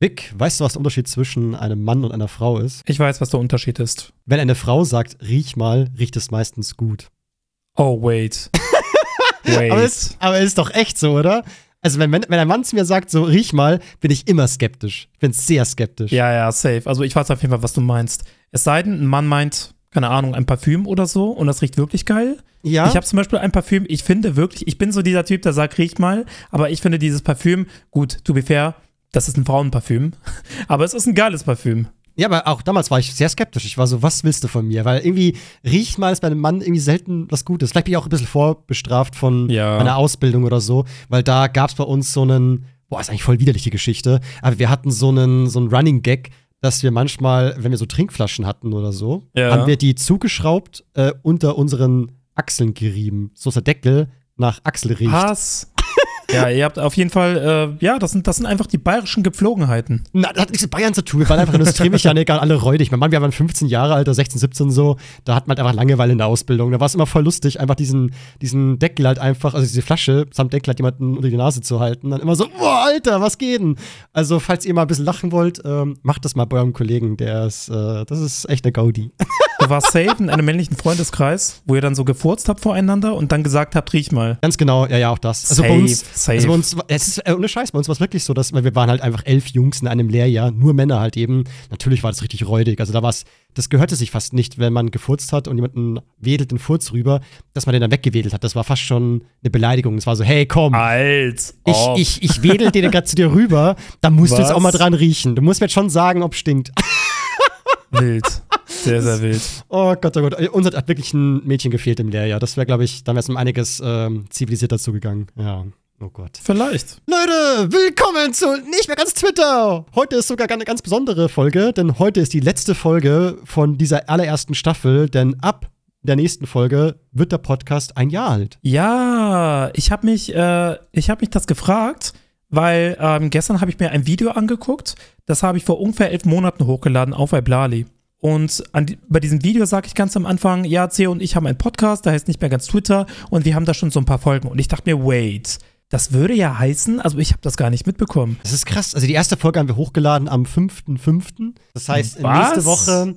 Vic, weißt du, was der Unterschied zwischen einem Mann und einer Frau ist? Ich weiß, was der Unterschied ist. Wenn eine Frau sagt, riech mal, riecht es meistens gut. Oh, wait. wait. Aber ist, aber ist doch echt so, oder? Also, wenn, wenn ein Mann zu mir sagt, so riech mal, bin ich immer skeptisch. Ich bin sehr skeptisch. Ja, ja, safe. Also, ich weiß auf jeden Fall, was du meinst. Es sei denn, ein Mann meint, keine Ahnung, ein Parfüm oder so und das riecht wirklich geil. Ja. Ich habe zum Beispiel ein Parfüm, ich finde wirklich, ich bin so dieser Typ, der sagt, riech mal, aber ich finde dieses Parfüm, gut, to be fair, das ist ein Frauenparfüm, aber es ist ein geiles Parfüm. Ja, aber auch damals war ich sehr skeptisch. Ich war so, was willst du von mir? Weil irgendwie riecht mal ist bei einem Mann irgendwie selten was Gutes. Vielleicht bin ich auch ein bisschen vorbestraft von Ja. meiner Ausbildung oder so, weil da gab es bei uns so einen, boah, ist eigentlich voll widerlich die Geschichte, aber wir hatten so einen, so einen Running Gag, dass wir manchmal, wenn wir so Trinkflaschen hatten oder so, Ja. haben wir die zugeschraubt äh, unter unseren Achseln gerieben, so dass der Deckel nach Achsel riecht. Hass. Ja, ihr habt auf jeden Fall, äh, ja, das sind, das sind einfach die bayerischen Gepflogenheiten. Na, das hat nichts mit Bayern zu tun. Wir waren einfach Industriemechaniker, alle räudig. Mein Mann, wir waren 15 Jahre alt, oder 16, 17 so. Da hat man halt einfach Langeweile in der Ausbildung. Da war es immer voll lustig, einfach diesen, diesen Deckel halt einfach, also diese Flasche samt Deckel halt jemanden unter die Nase zu halten. Dann immer so, boah, Alter, was geht denn? Also, falls ihr mal ein bisschen lachen wollt, ähm, macht das mal bei eurem Kollegen. Der ist, äh, das ist echt eine Gaudi. Du warst safe in einem männlichen Freundeskreis, wo ihr dann so gefurzt habt voreinander und dann gesagt habt, riech mal. Ganz genau, ja, ja, auch das. Also safe, bei uns, safe. Also bei uns, es ist äh, ohne Scheiß, bei uns war es wirklich so, dass weil wir waren halt einfach elf Jungs in einem Lehrjahr, nur Männer halt eben. Natürlich war das richtig räudig. Also da war es, das gehörte sich fast nicht, wenn man gefurzt hat und jemanden wedelt den Furz rüber, dass man den dann weggewedelt hat. Das war fast schon eine Beleidigung. Das war so, hey, komm, Alt. ich, ich, ich wedel den gerade zu dir rüber, da musst du jetzt Was? auch mal dran riechen. Du musst mir jetzt schon sagen, ob stinkt. Wild. Sehr, sehr wild. Oh Gott, oh Gott. Uns hat wirklich ein Mädchen gefehlt im Lehrjahr. Das wäre, glaube ich, dann wäre es um einiges ähm, zivilisierter zugegangen. Ja. Oh Gott. Vielleicht. Leute, willkommen zu Nicht mehr ganz Twitter. Heute ist sogar eine ganz besondere Folge, denn heute ist die letzte Folge von dieser allerersten Staffel, denn ab der nächsten Folge wird der Podcast ein Jahr alt. Ja, ich habe mich, äh, ich habe mich das gefragt, weil ähm, gestern habe ich mir ein Video angeguckt, das habe ich vor ungefähr elf Monaten hochgeladen auf Iblali. Und die, bei diesem Video sage ich ganz am Anfang, ja, Theo und ich haben einen Podcast, der heißt nicht mehr ganz Twitter und wir haben da schon so ein paar Folgen. Und ich dachte mir, wait, das würde ja heißen, also ich habe das gar nicht mitbekommen. Das ist krass. Also die erste Folge haben wir hochgeladen am 5.5. Das heißt, nächste Woche,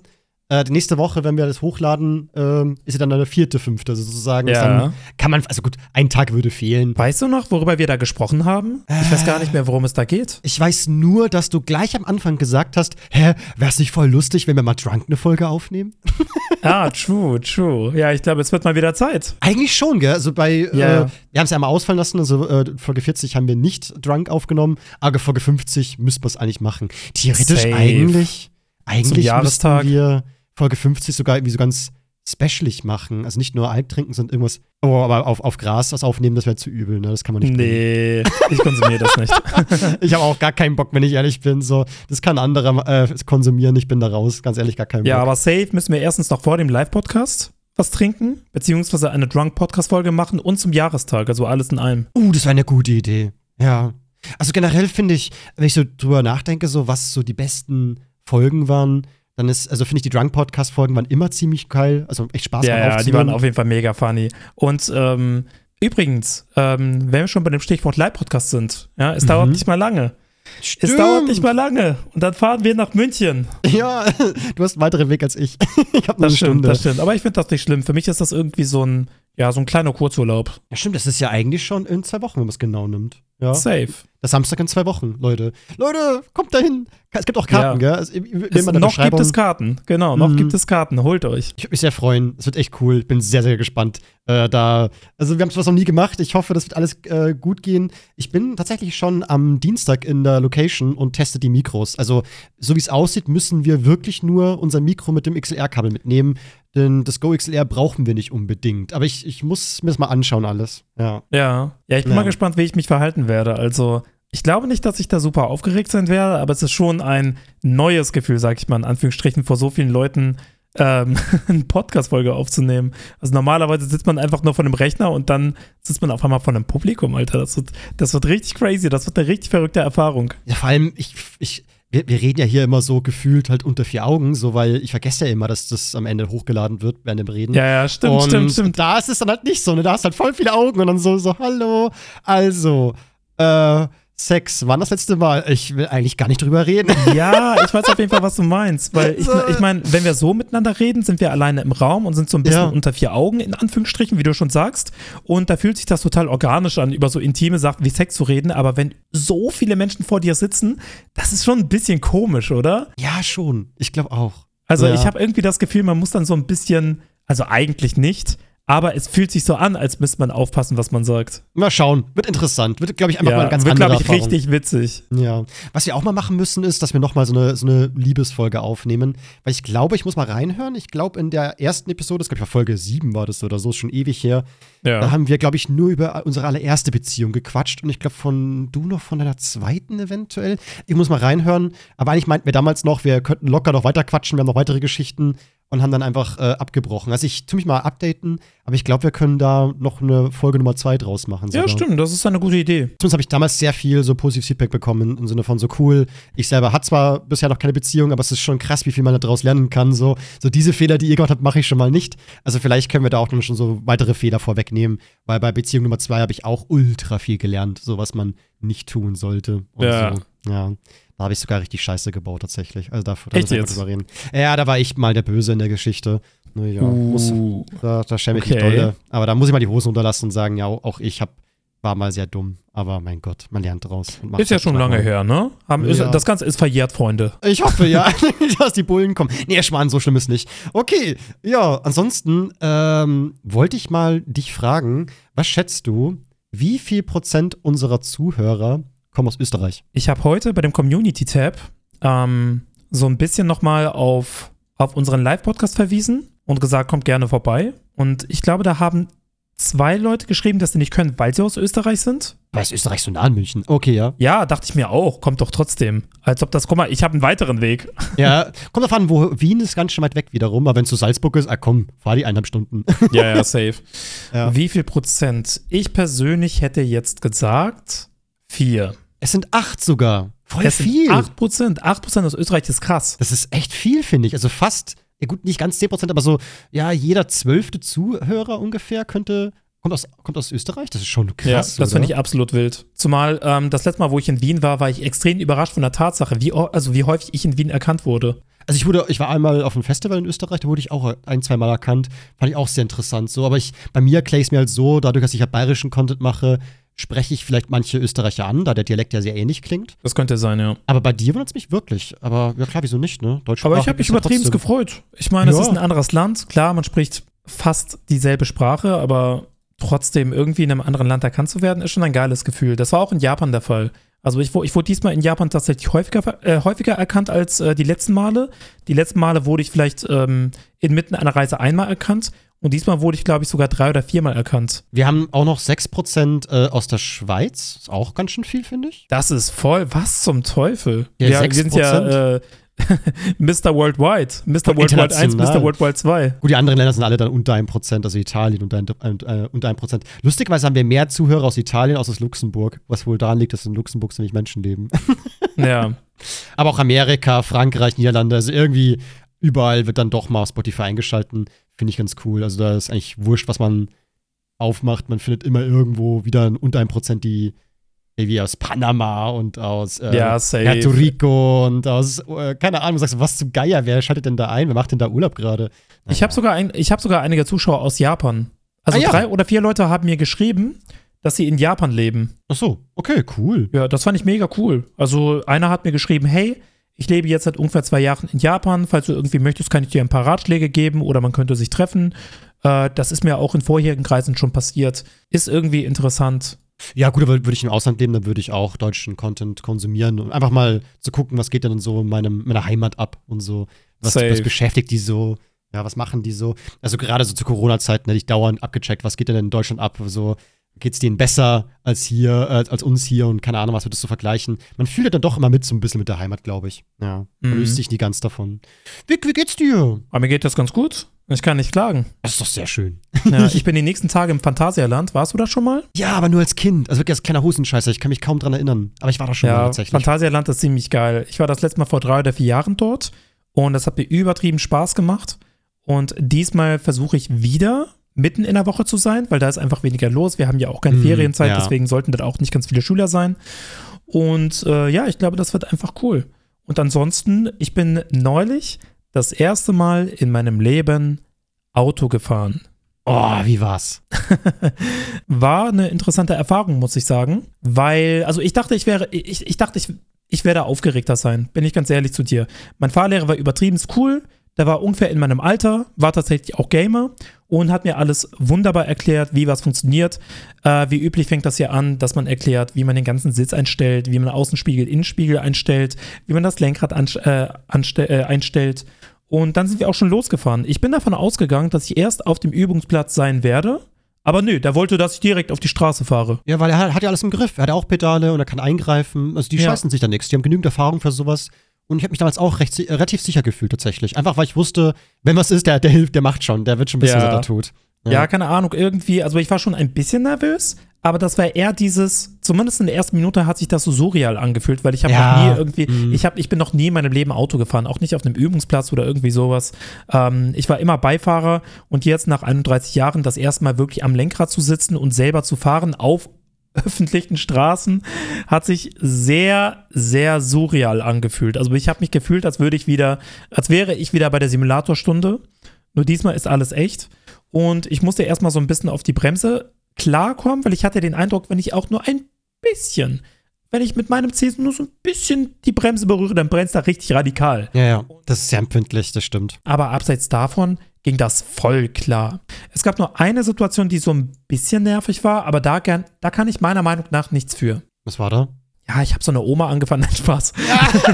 äh, die nächste Woche, wenn wir das hochladen, ähm, ist ja dann der vierte, fünfte also sozusagen. Ja. Dann kann man, also gut, ein Tag würde fehlen. Weißt du noch, worüber wir da gesprochen haben? Ich weiß gar nicht mehr, worum es da geht. Ich weiß nur, dass du gleich am Anfang gesagt hast, hä, wär's nicht voll lustig, wenn wir mal Drunk eine Folge aufnehmen? Ah, true, true. Ja, ich glaube, es wird mal wieder Zeit. Eigentlich schon, gell? Also bei, Ja. äh, wir haben es ja einmal ausfallen lassen, also äh, Folge 40 haben wir nicht Drunk aufgenommen, aber Folge 50 müssten wir es eigentlich machen. Theoretisch Safe. eigentlich, eigentlich müssten Jahrestag. wir Folge 50 sogar irgendwie so ganz specialig machen. Also nicht nur Alk trinken, sondern irgendwas, oh, aber auf, auf Gras was aufnehmen, das wäre zu übel, ne? Das kann man nicht. Nee, ich konsumiere das nicht. Ich habe auch gar keinen Bock, wenn ich ehrlich bin. So, das kann anderer äh, konsumieren, ich bin da raus. Ganz ehrlich, gar keinen Ja, Bock. aber safe müssen wir erstens noch vor dem Live-Podcast was trinken, beziehungsweise eine Drunk-Podcast-Folge machen und zum Jahrestag, also alles in allem. Uh, das wäre eine gute Idee. Ja. Also generell finde ich, wenn ich so drüber nachdenke, so was so die besten Folgen waren, dann ist, also finde ich, die Drunk-Podcast-Folgen waren immer ziemlich geil. Also echt Spaß ja, ja, die waren auf jeden Fall mega funny. Und ähm, übrigens, ähm, wenn wir schon bei dem Stichwort Live-Podcast sind, ja, es dauert Mhm. nicht mal lange. Stimmt. Es dauert nicht mal lange. Und dann fahren wir nach München. Ja, du hast einen weiteren Weg als ich. ich habe eine stimmt, Stunde. das stimmt. Aber ich finde das nicht schlimm. Für mich ist das irgendwie so ein, ja, so ein kleiner Kurzurlaub. Ja, stimmt, das ist ja eigentlich schon in zwei Wochen, wenn man es genau nimmt. Ja. Safe. Das Samstag in zwei Wochen, Leute. Leute, kommt dahin. Es gibt auch Karten, Ja. gell? Also, Es, noch gibt es Karten. Genau, noch Mhm. gibt es Karten. Holt euch. Ich würde mich sehr freuen. Es wird echt cool. Ich bin sehr, sehr gespannt. Äh, da, also wir haben sowas noch nie gemacht. Ich hoffe, das wird alles äh, gut gehen. Ich bin tatsächlich schon am Dienstag in der Location und teste die Mikros. Also, so wie es aussieht, müssen wir wirklich nur unser Mikro mit dem XLR-Kabel mitnehmen. Denn das Go XLR brauchen wir nicht unbedingt. Aber ich, ich muss mir das mal anschauen, alles. Ja. Ja. Ja, ich bin Ja. mal gespannt, wie ich mich verhalten werde. Also, ich glaube nicht, dass ich da super aufgeregt sein werde, aber es ist schon ein neues Gefühl, sag ich mal, in Anführungsstrichen, vor so vielen Leuten ähm, eine Podcast-Folge aufzunehmen. Also normalerweise sitzt man einfach nur vor einem Rechner und dann sitzt man auf einmal vor einem Publikum, Alter. Das wird, das wird richtig crazy, das wird eine richtig verrückte Erfahrung. Ja, vor allem, ich, ich, wir, wir reden ja hier immer so gefühlt halt unter vier Augen, so weil ich vergesse ja immer, dass das am Ende hochgeladen wird während dem Reden. Ja, ja, stimmt, und stimmt, stimmt. Da ist es dann halt nicht so, ne? Da hast du halt voll viele Augen und dann so, so, hallo. Also, äh, Sex. Wann das letzte Mal? Ich will eigentlich gar nicht drüber reden. Ja, ich weiß auf jeden Fall, was du meinst. Weil ich, ich meine, wenn wir so miteinander reden, sind wir alleine im Raum und sind so ein bisschen Ja. unter vier Augen, in Anführungsstrichen, wie du schon sagst. Und da fühlt sich das total organisch an, über so intime Sachen wie Sex zu reden. Aber wenn so viele Menschen vor dir sitzen, das ist schon ein bisschen komisch, oder? Ja, schon. Ich glaube auch. Also Ja. ich habe irgendwie das Gefühl, man muss dann so ein bisschen, also eigentlich nicht, aber es fühlt sich so an, als müsste man aufpassen, was man sagt. Mal schauen. Wird interessant. Wird, glaube ich, einfach mal eine ganz wird, andere glaube ich, richtig witzig. Ja. Was wir auch mal machen müssen, ist, dass wir noch mal so eine, so eine Liebesfolge aufnehmen. Weil ich glaube, ich muss mal reinhören. Ich glaube, in der ersten Episode, das glaube ich Folge 7 war das oder so, ist schon ewig her. Da Ja. haben wir, glaube ich, nur über unsere allererste Beziehung gequatscht. Und ich glaube, von du noch von deiner zweiten eventuell. Ich muss mal reinhören. Aber eigentlich meinten wir damals noch, wir könnten locker noch weiter quatschen. Wir haben noch weitere Geschichten und haben dann einfach äh, abgebrochen. Also ich tu mich mal updaten, aber ich glaube, wir können da noch eine Folge Nummer zwei draus machen. ja, sogar. stimmt, das ist eine gute Idee. Zumindest habe ich damals sehr viel so positives Feedback bekommen im Sinne von so cool. Ich selber hatte zwar bisher noch keine Beziehung, aber es ist schon krass, wie viel man daraus lernen kann. So, so diese Fehler, die ihr gemacht habt, mache ich schon mal nicht. Also vielleicht können wir da auch dann schon so weitere Fehler vorwegnehmen, weil bei Beziehung Nummer zwei habe ich auch ultra viel gelernt, so was man nicht tun sollte. Und Ja. So. Ja. Da habe ich sogar richtig Scheiße gebaut tatsächlich. Also da, da Echt müssen wir drüber reden. Ja, da war ich mal der Böse in der Geschichte. Naja, muss, Uh, da, da schäme ich mich Okay. dolle. Aber da muss ich mal die Hosen unterlassen und sagen, ja, auch ich hab, war mal sehr dumm. Aber mein Gott, man lernt draus. ist ja halt schon mal. lange her, ne? Haben, ist, Ja. das Ganze ist verjährt, Freunde. Ich hoffe, ja, dass die Bullen kommen. Nee, Schmarrn, so schlimm ist nicht. Okay, ja, ansonsten ähm, wollte ich mal dich fragen, was schätzt du, wie viel Prozent unserer Zuhörer kommen aus Österreich? Ich habe heute bei dem Community-Tab ähm, so ein bisschen nochmal auf, auf unseren Live-Podcast verwiesen und gesagt, kommt gerne vorbei. Und ich glaube, da haben zwei Leute geschrieben, dass sie nicht können, weil sie aus Österreich sind. Weil ist Österreich so nah an München? Okay, ja. Ja, dachte ich mir auch, kommt doch trotzdem. Als ob das, guck mal, ich habe einen weiteren Weg. Ja, kommt an, wo Wien ist ganz schön weit weg wiederum, aber wenn es zu Salzburg ist, ah komm, fahr die eineinhalb Stunden. ja, ja, safe. Ja. Wie viel Prozent? Ich persönlich hätte jetzt gesagt vier. Es sind acht sogar. Voll sind viel. 8 Prozent. 8 Prozent aus Österreich ist krass. Das ist echt viel, finde ich. Also fast, ja gut, nicht ganz 10%, aber so, ja, jeder zwölfte Zuhörer ungefähr könnte, kommt aus, kommt aus Österreich. Das ist schon krass. ja, das finde ich absolut wild. Zumal ähm, das letzte Mal, wo ich in Wien war, war ich extrem überrascht von der Tatsache, wie, also wie häufig ich in Wien erkannt wurde. Also ich wurde, ich war einmal auf einem Festival in Österreich, da wurde ich auch ein, zwei Mal erkannt. Fand ich auch sehr interessant. So, aber ich, bei mir erkläre ich es mir halt so, dadurch, dass ich halt bayerischen Content mache, spreche ich vielleicht manche Österreicher an, da der Dialekt ja sehr ähnlich klingt. Das könnte sein, ja. Aber bei dir wundert es mich wirklich. Aber ja klar, wieso nicht, ne? Aber ich habe mich ja übertrieben gefreut. Ich meine, es Ja. ist ein anderes Land. Klar, man spricht fast dieselbe Sprache, aber trotzdem irgendwie in einem anderen Land erkannt zu werden, ist schon ein geiles Gefühl. Das war auch in Japan der Fall. Also ich, ich wurde diesmal in Japan tatsächlich häufiger, äh, häufiger erkannt als äh, die letzten Male. Die letzten Male wurde ich vielleicht ähm, inmitten einer Reise einmal erkannt und diesmal wurde ich, glaube ich, sogar drei oder viermal erkannt. Wir haben auch noch 6% äh, aus der Schweiz. Ist auch ganz schön viel, finde ich. Das ist voll. Was zum Teufel? Ja, wir, wir sind ja äh, Mr. Worldwide. Mr. Worldwide 1, Mr. Worldwide 2. Gut, die anderen Länder sind alle dann unter 1%, also Italien unter, ein, äh, unter 1%. Lustigerweise haben wir mehr Zuhörer aus Italien als aus Luxemburg, was wohl daran liegt, dass in Luxemburg so wenig Menschen leben. Ja. Aber auch Amerika, Frankreich, Niederlande, also irgendwie überall wird dann doch mal Spotify eingeschalten. Finde ich ganz cool. Also da ist eigentlich wurscht, was man aufmacht. Man findet immer irgendwo wieder unter 1% die irgendwie aus Panama und aus äh, Ja. Puerto Rico und aus, äh, keine Ahnung, sagst du, was zum Geier, wer schaltet denn da ein? Wer macht denn da Urlaub gerade? Ich habe sogar, ein, ich hab sogar einige Zuschauer aus Japan. Also Ah, ja. drei oder vier Leute haben mir geschrieben, dass sie in Japan leben. Ach so, okay, cool. Ja, das fand ich mega cool. Also einer hat mir geschrieben, hey, ich lebe jetzt seit ungefähr zwei Jahren in Japan. Falls du irgendwie möchtest, kann ich dir ein paar Ratschläge geben oder man könnte sich treffen. Äh, das ist mir auch in vorherigen Kreisen schon passiert. Ist irgendwie interessant. Ja, gut, aber würde ich im Ausland leben, dann würde ich auch deutschen Content konsumieren und einfach mal zu gucken, was geht denn so in meinem, meiner Heimat ab und so. Was, was beschäftigt die so? Ja, was machen die so? Also gerade so zu Corona-Zeiten hätte ich dauernd abgecheckt, was geht denn in Deutschland ab? So, geht's denen besser als hier, äh, als uns hier und keine Ahnung, was würdest du vergleichen? Man fühlt ja dann doch immer mit so ein bisschen mit der Heimat, glaube ich. Ja, man Mhm. löst sich nie ganz davon. Wie, wie geht's dir? Aber mir geht das ganz gut. Ich kann nicht klagen. Das ist doch sehr schön. Ja, ich bin die nächsten Tage im Phantasialand. Warst du da schon mal? Ja, aber nur als Kind. Also wirklich als kleiner Hosenscheißer. Ich kann mich kaum dran erinnern. Aber ich war da schon mal Ja, tatsächlich. Phantasialand ist ziemlich geil. Ich war das letzte Mal vor drei oder vier Jahren dort und das hat mir übertrieben Spaß gemacht. Und diesmal versuche ich wieder. Mitten in der Woche zu sein, weil da ist einfach weniger los. Wir haben ja auch keine Mhm, Ferienzeit, ja. deswegen sollten da auch nicht ganz viele Schüler sein. Und äh, ja, ich glaube, das wird einfach cool. Und ansonsten, ich bin neulich das erste Mal in meinem Leben Auto gefahren. Oh, wie war's? War eine interessante Erfahrung, muss ich sagen. Weil, also ich dachte, ich wäre, ich, ich dachte, ich, ich werde aufgeregter sein, bin ich ganz ehrlich zu dir. Mein Fahrlehrer war übertrieben cool, der war ungefähr in meinem Alter, war tatsächlich auch Gamer und hat mir alles wunderbar erklärt, wie was funktioniert. Äh, wie üblich fängt das hier an, dass man erklärt, wie man den ganzen Sitz einstellt, wie man Außenspiegel, Innenspiegel einstellt, wie man das Lenkrad äh, äh, einstellt. Und dann sind wir auch schon losgefahren. Ich bin davon ausgegangen, dass ich erst auf dem Übungsplatz sein werde. Aber nö, der wollte, dass ich direkt auf die Straße fahre. Ja, weil er hat, hat ja alles im Griff. Er hat auch Pedale und er kann eingreifen. Also die Ja. scheißen sich da nichts. Die haben genügend Erfahrung für sowas. Und ich habe mich damals auch recht, äh, relativ sicher gefühlt tatsächlich. Einfach weil ich wusste, wenn was ist, der, der hilft, der macht schon. Der wird schon wissen, Ja. was er tut. Ja. keine Ahnung, irgendwie, also ich war schon ein bisschen nervös, aber das war eher dieses, zumindest in der ersten Minute hat sich das so surreal angefühlt, weil ich habe Ja, noch nie irgendwie, mhm. ich, hab, ich bin noch nie in meinem Leben Auto gefahren, auch nicht auf einem Übungsplatz oder irgendwie sowas. Ähm, ich war immer Beifahrer und jetzt nach 31 Jahren das erste Mal wirklich am Lenkrad zu sitzen und selber zu fahren auf öffentlichen Straßen hat sich sehr, sehr surreal angefühlt. Also ich habe mich gefühlt, als würde ich wieder, als wäre ich wieder bei der Simulatorstunde. Nur diesmal ist alles echt. Und ich musste erstmal so ein bisschen auf die Bremse klarkommen, weil ich hatte den Eindruck, wenn ich auch nur ein bisschen, wenn ich mit meinem Zeh nur so ein bisschen die Bremse berühre, dann brennt es da richtig radikal. Ja, ja. Das ist sehr empfindlich, das stimmt. Aber abseits davon ging das voll klar. Es gab nur eine situation, die so ein bisschen nervig war, aber da, gern, da kann ich meiner Meinung nach nichts für. Was war da? Ja, ich habe so eine Oma angefangen, nein, Spaß.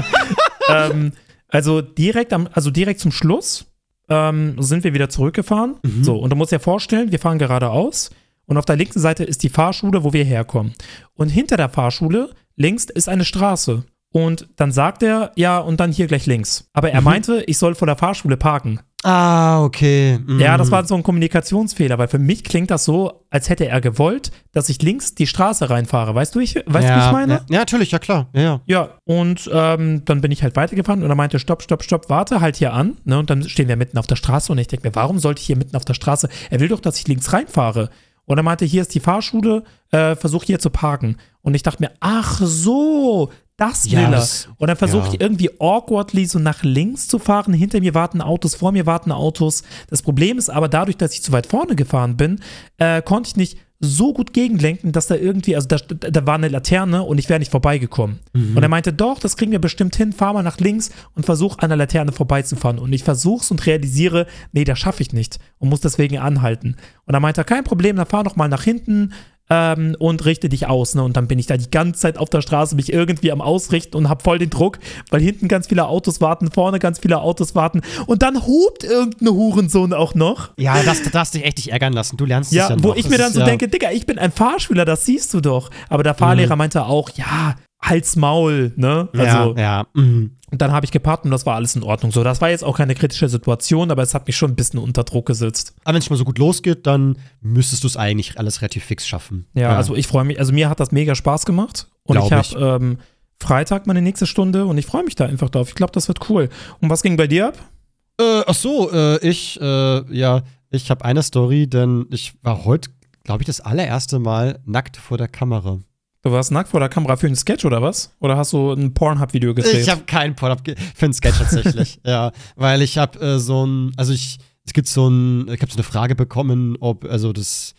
ähm, also direkt am, also direkt zum Schluss ähm, sind wir wieder zurückgefahren. Mhm. So, und du musst dir vorstellen, wir fahren geradeaus und auf der linken Seite ist die Fahrschule, wo wir herkommen. Und hinter der Fahrschule links ist eine Straße. Und dann sagt er, ja, und dann hier gleich links. Aber er Mhm. meinte, ich soll vor der Fahrschule parken. Ah, okay. Mhm. Ja, das war so ein Kommunikationsfehler, weil für mich klingt das so, als hätte er gewollt, dass ich links die Straße reinfahre. Weißt du, ich, weißt ja, du, wie ich meine? Ja, ja, natürlich, ja klar. Ja, ja. Ja, und ähm, dann bin ich halt weitergefahren und er meinte, stopp, stopp, stopp, warte halt hier an. Ne? Und dann stehen wir mitten auf der Straße und ich denke mir, warum sollte ich hier mitten auf der Straße? Er will doch, dass ich links reinfahre. Und er meinte, hier ist die Fahrschule, äh, versuch hier zu parken. Und ich dachte mir, ach so, das will er. Und dann versuche ja. ich irgendwie awkwardly so nach links zu fahren. Hinter mir warten Autos, vor mir warten Autos. Das Problem ist aber, dadurch, dass ich zu weit vorne gefahren bin, äh, konnte ich nicht so gut gegenlenken, dass da irgendwie, also da, da war eine Laterne und ich wäre nicht vorbeigekommen. Mhm. Und er meinte, doch, das kriegen wir bestimmt hin, fahr mal nach links und versuch an der Laterne vorbeizufahren. Und ich versuch's und realisiere, nee, das schaffe ich nicht und muss deswegen anhalten. Und er meinte, kein Problem, dann fahr noch mal nach hinten ähm, und richte dich aus. Ne? Und dann bin ich da die ganze Zeit auf der Straße, mich irgendwie am Ausrichten und hab voll den Druck, weil hinten ganz viele Autos warten, vorne ganz viele Autos warten. Und dann hupt irgendein Hurensohn auch noch. Ja, das, das darfst dich echt nicht ärgern lassen. Du lernst Ja, es ja wo noch. ich mir dann so ja, denke, Digga, ich bin ein Fahrschüler, das siehst du doch. Aber der Fahrlehrer meinte auch, ja, Hals Maul, ne? Also, ja, ja. Mhm. und dann habe ich geparkt und das war alles in Ordnung. So, das war jetzt auch keine kritische Situation, aber es hat mich schon ein bisschen unter Druck gesetzt. Aber wenn es mal so gut losgeht, dann müsstest du es eigentlich alles relativ fix schaffen. Ja, also ich freue mich, also mir hat das mega Spaß gemacht und Glaub ich habe ähm, Freitag meine nächste Stunde und ich freue mich da einfach drauf. Ich glaube, das wird cool. Und was ging bei dir ab? Äh, ach so, äh, ich, äh, ja, ich habe eine Story, denn ich war heute, glaube ich, das allererste Mal nackt vor der Kamera. Du warst nackt vor der Kamera für einen Sketch oder was? Oder hast du ein Pornhub-Video gedreht? Ich habe keinen Pod ge- für einen Sketch tatsächlich. ja, weil ich habe äh, so ein, also ich, es gibt so ein, ich habe so eine Frage bekommen, ob, also das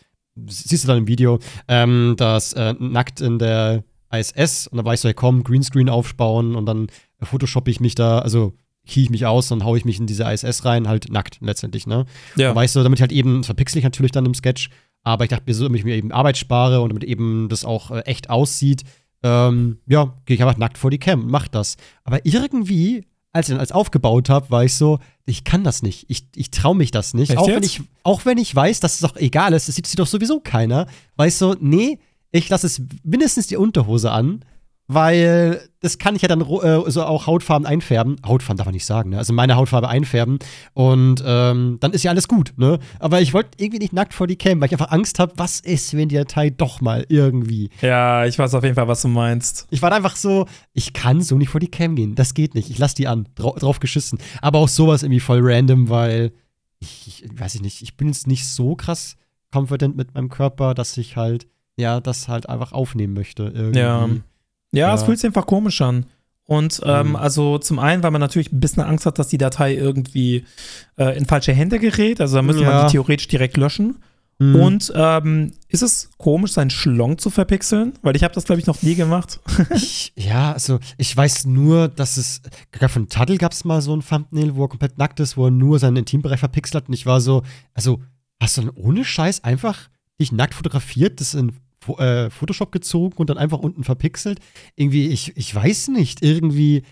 siehst du dann im Video, ähm, das äh, nackt in der ISS und da war ich so, hey, komm, Greenscreen aufbauen und dann photoshoppe ich mich da, also key ich mich aus und haue ich mich in diese ISS rein, halt nackt letztendlich, ne? ja. Und weißt du, damit ich halt eben, das verpixel ich natürlich dann im Sketch, aber ich dachte mir so, damit ich mir eben Arbeit spare und damit eben das auch äh, echt aussieht, ähm, ja, gehe ich einfach nackt vor die Cam und mach das. Aber irgendwie, als ich dann alles aufgebaut habe, war ich so, ich kann das nicht. Ich, ich traue mich das nicht. Echt Auch wenn, ich, auch wenn ich weiß, dass es doch egal ist, das sieht, sieht doch sowieso keiner. Weißt du, nee, ich lasse es mindestens die Unterhose an, weil das kann ich ja dann äh, so auch Hautfarben einfärben. Hautfarben darf man nicht sagen, ne? Also meine Hautfarbe einfärben und ähm, dann ist ja alles gut, ne? Aber ich wollte irgendwie nicht nackt vor die Cam, weil ich einfach Angst habe, was ist, wenn die Datei doch mal irgendwie. ja, ich weiß auf jeden Fall, was du meinst. Ich war einfach so, ich kann so nicht vor die Cam gehen, das geht nicht. Ich lass die an, drau drauf geschissen. Aber auch sowas irgendwie voll random, weil ich, ich weiß ich nicht, ich bin jetzt nicht so krass confident mit meinem Körper, dass ich halt, ja, das halt einfach aufnehmen möchte. Irgendwie. Ja. Ja, Ja. es fühlt sich einfach komisch an. Und ähm, Mhm. also zum einen, weil man natürlich ein bisschen Angst hat, dass die Datei irgendwie äh, in falsche Hände gerät. Also da müsste man Ja. die theoretisch direkt löschen. Mhm. Und ähm, ist es komisch, seinen Schlong zu verpixeln? Weil ich habe das, glaube ich, noch nie gemacht. Ich, ja, also ich weiß nur, dass es, gerade von Tuttle gab es mal so ein Thumbnail, wo er komplett nackt ist, wo er nur seinen Intimbereich verpixelt hat. Und ich war so, also hast du dann ohne Scheiß einfach dich nackt fotografiert, das in äh, Photoshop gezogen und dann einfach unten verpixelt? Irgendwie, ich, ich weiß nicht, irgendwie,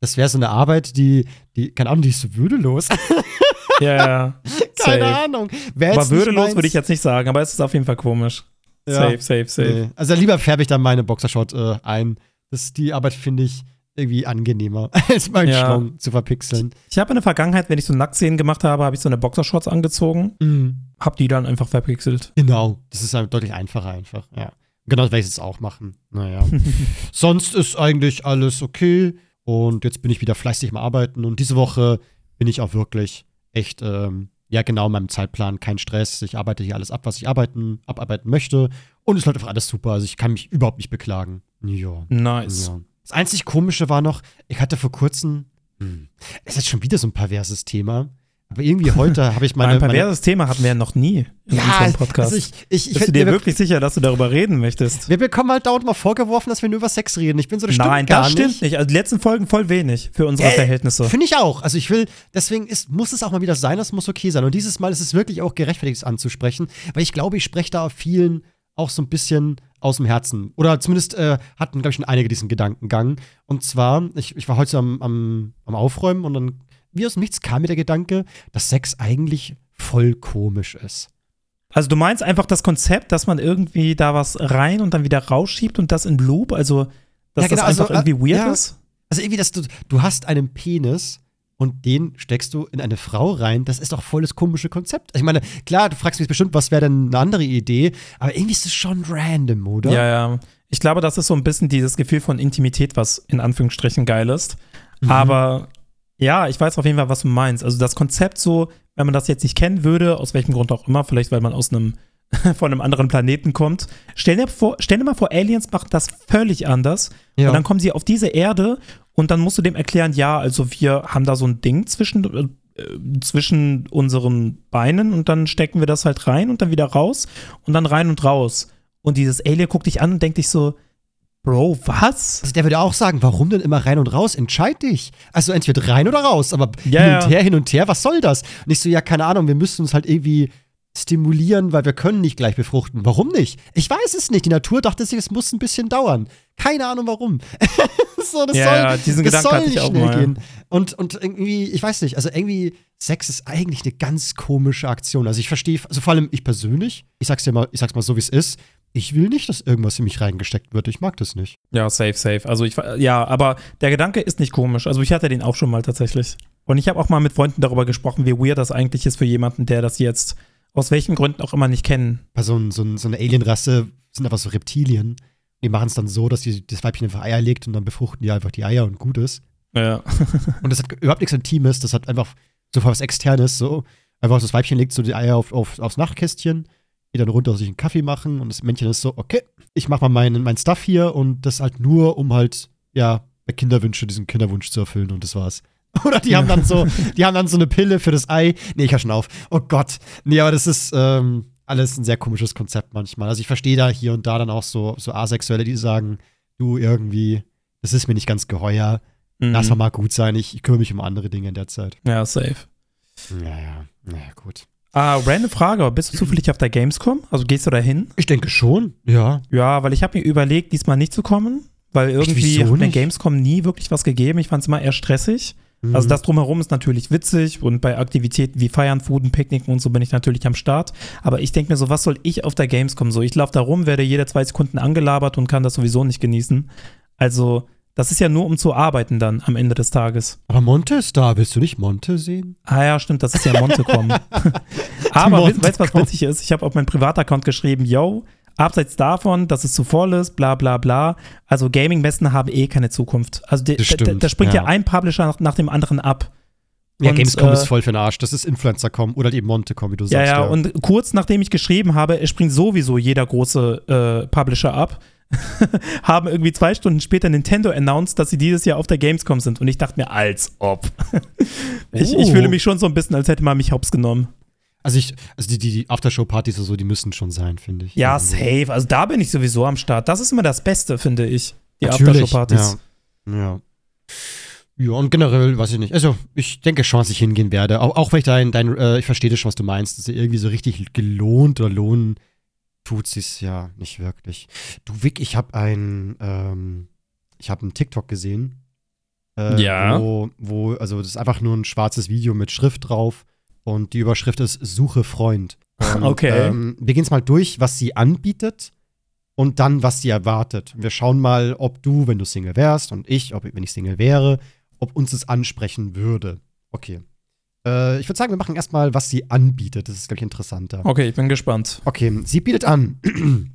das wäre so eine Arbeit, die, die, keine Ahnung, die ist so würdelos. ja, ja. keine Safe. Ahnung. Wär Aber würdelos würde ich jetzt nicht sagen, aber es ist auf jeden Fall komisch. Ja. Safe, safe, safe. Nee. Also lieber färbe ich dann meine Boxershot äh, ein. Das, die Arbeit finde ich irgendwie angenehmer, als meinen Ja. Schlong zu verpixeln. Ich habe in der Vergangenheit, wenn ich so Nacktszenen gemacht habe, habe ich so eine Boxershorts angezogen, habe die dann einfach verpixelt. Genau, das ist halt deutlich einfacher einfach, ja. Genau, das werde ich jetzt auch machen. Naja. Sonst ist eigentlich alles okay und jetzt bin ich wieder fleißig am Arbeiten und diese Woche bin ich auch wirklich echt, ähm, ja genau, in meinem Zeitplan, kein Stress. Ich arbeite hier alles ab, was ich arbeiten, abarbeiten möchte und es läuft einfach alles super. Also ich kann mich überhaupt nicht beklagen. Ja. Nice. Ja. Das einzig Komische war noch, ich hatte vor kurzem, hm, es ist jetzt schon wieder so ein perverses Thema, aber irgendwie heute habe ich meine. ein meine perverses Thema hatten wir ja noch nie in unserem Podcast. Also ich, ich, ich, Bist du wir, dir wirklich sicher, dass du darüber reden möchtest? wir bekommen halt dauernd mal vorgeworfen, dass wir nur über Sex reden. Ich bin so, das Nein, stimmt gar das stimmt nicht. nicht. Also die letzten Folgen voll wenig für unsere Äh, Verhältnisse. Finde ich auch. Also ich will, deswegen ist, muss es auch mal wieder sein, das muss okay sein. Und dieses Mal ist es wirklich auch gerechtfertigt, es anzusprechen, weil ich glaube, ich spreche da vielen auch so ein bisschen aus dem Herzen. Oder zumindest äh, hatten, glaube ich, schon einige diesen Gedankengang. Und zwar, ich, ich war heute am, am, am Aufräumen und dann, wie aus dem Nichts, kam mir der Gedanke, dass Sex eigentlich voll komisch ist. Also du meinst einfach das Konzept, dass man irgendwie da was rein und dann wieder rausschiebt und das in Loop, also dass Ja, genau, das einfach also, äh, irgendwie weird ja. ist? Also irgendwie, dass du, du hast einen Penis und den steckst du in eine Frau rein. Das ist doch voll das komische Konzept. Ich meine, klar, du fragst mich bestimmt, was wäre denn eine andere Idee, aber irgendwie ist es schon random, oder? Ja, ja. Ich glaube, das ist so ein bisschen dieses Gefühl von Intimität, was in Anführungsstrichen geil ist. Mhm. Aber ja, ich weiß auf jeden Fall, was du meinst. Also das Konzept so, wenn man das jetzt nicht kennen würde, aus welchem Grund auch immer, vielleicht weil man aus einem von einem anderen Planeten kommt. Stell dir, vor, stell dir mal vor, Aliens machen das völlig anders. Ja. Und dann kommen sie auf diese Erde und dann musst du dem erklären, ja, also wir haben da so ein Ding zwischen, äh, zwischen unseren Beinen und dann stecken wir das halt rein und dann wieder raus und dann rein und raus. Und dieses Alien guckt dich an und denkt dich so, Bro, was? Also der würde auch sagen, warum denn immer rein und raus? Entscheid dich. Also entweder rein oder raus, aber Ja, hin und her, hin und her, was soll das? Und ich so, ja, keine Ahnung, wir müssen uns halt irgendwie stimulieren, weil wir können nicht gleich befruchten. Warum nicht? Ich weiß es nicht. Die Natur dachte sich, es muss ein bisschen dauern. Keine Ahnung warum. so, das Ja, soll, ja, diesen das Gedanken soll nicht schnell mal. gehen. Und, und irgendwie, ich weiß nicht, also irgendwie, Sex ist eigentlich eine ganz komische Aktion. Also ich verstehe, also vor allem ich persönlich, ich sag's dir mal, ich sag's mal so, wie es ist, ich will nicht, dass irgendwas in mich reingesteckt wird. Ich mag das nicht. Ja, safe, safe. Also ich, ja, aber der Gedanke ist nicht komisch. Also ich hatte den auch schon mal tatsächlich. Und ich habe auch mal mit Freunden darüber gesprochen, wie weird das eigentlich ist für jemanden, der das jetzt aus welchen Gründen auch immer nicht kennen. bei so, ein, so, ein, so einer Alien-Rasse sind einfach so Reptilien. Die machen es dann so, dass die, das Weibchen einfach Eier legt und dann befruchten die einfach die Eier und gut ist. Ja. Und das hat überhaupt nichts Intimes, das hat einfach so was Externes, so. Einfach das Weibchen legt so die Eier auf, auf, aufs Nachtkästchen, geht dann runter, sich einen Kaffee machen und das Männchen ist so, okay, ich mach mal meinen mein Stuff hier und das halt nur, um halt, ja, Kinderwünsche diesen Kinderwunsch zu erfüllen und das war's. Oder die haben dann so, die haben dann so eine Pille für das Ei. Nee, ich hör schon auf. Oh Gott. Nee, aber das ist ähm, alles ein sehr komisches Konzept manchmal. Also ich verstehe da hier und da dann auch so, so Asexuelle, die sagen, du irgendwie, das ist mir nicht ganz geheuer. Lass Mhm. mal gut sein, ich, ich kümmere mich um andere Dinge in der Zeit. Ja, safe. Ja, ja, naja, gut. Ah, random Frage, bist du zufällig auf der Gamescom? Also gehst du da hin? Ich denke schon, ja. Ja, weil ich habe mir überlegt, diesmal nicht zu kommen, weil irgendwie hat der? Gamescom nie wirklich was gegeben. Ich fand es immer eher stressig. Also Mhm. das drumherum ist natürlich witzig und bei Aktivitäten wie Feiern, Fooden, Picknicken und so bin ich natürlich am Start. Aber ich denke mir so, was soll ich auf der Gamescom so? Ich laufe da rum, werde jede zwei Sekunden angelabert und kann das sowieso nicht genießen. Also das ist ja nur um zu arbeiten dann am Ende des Tages. Aber Monte ist da. Willst du nicht Monte sehen? Ah ja, stimmt, das ist ja Montecom. Aber Montecom. weißt du, was witzig ist? Ich habe auf meinen Privataccount geschrieben, yo, abseits davon, dass es zu voll ist, bla bla bla. Also Gaming-Messen haben eh keine Zukunft. Also da, da, da springt ja. ja. ein Publisher nach, nach dem anderen ab. Ja, Und, Gamescom äh, ist voll für den Arsch. Das ist Influencer.com oder eben Monte.com, wie du Ja, sagst. ja, und kurz nachdem ich geschrieben habe, springt sowieso jeder große äh, Publisher ab, haben irgendwie zwei Stunden später Nintendo announced, dass sie dieses Jahr auf der Gamescom sind. Und ich dachte mir, als ob. ich, ich Oh. fühle mich schon so ein bisschen, als hätte man mich hops genommen. Also, ich, also die, die, die Aftershow-Partys und so, die müssen schon sein, finde ich. Ja, Also, safe. Also da bin ich sowieso am Start. Das ist immer das Beste, finde ich. Die Aftershow-Partys. Ja. ja. Ja, und generell, weiß ich nicht. Also, ich denke schon, dass ich hingehen werde. Auch, auch wenn ich dein, dein äh, ich verstehe das schon, was du meinst. Das ist irgendwie so richtig gelohnt oder lohnen tut sich's ja nicht wirklich. Du, Vic, ich habe ein, ähm, ich habe einen TikTok gesehen. Äh, Ja. Wo, wo, also, das ist einfach nur ein schwarzes Video mit Schrift drauf. Und die Überschrift ist Suche Freund. Und, Okay. Ähm, wir gehen es mal durch, was sie anbietet und dann, was sie erwartet. Wir schauen mal, ob du, wenn du Single wärst und ich, ob, wenn ich Single wäre, ob uns das ansprechen würde. Okay. Äh, ich würde sagen, wir machen erstmal, was sie anbietet. Das ist, glaube ich, interessanter. Okay, ich bin gespannt. Okay, sie bietet an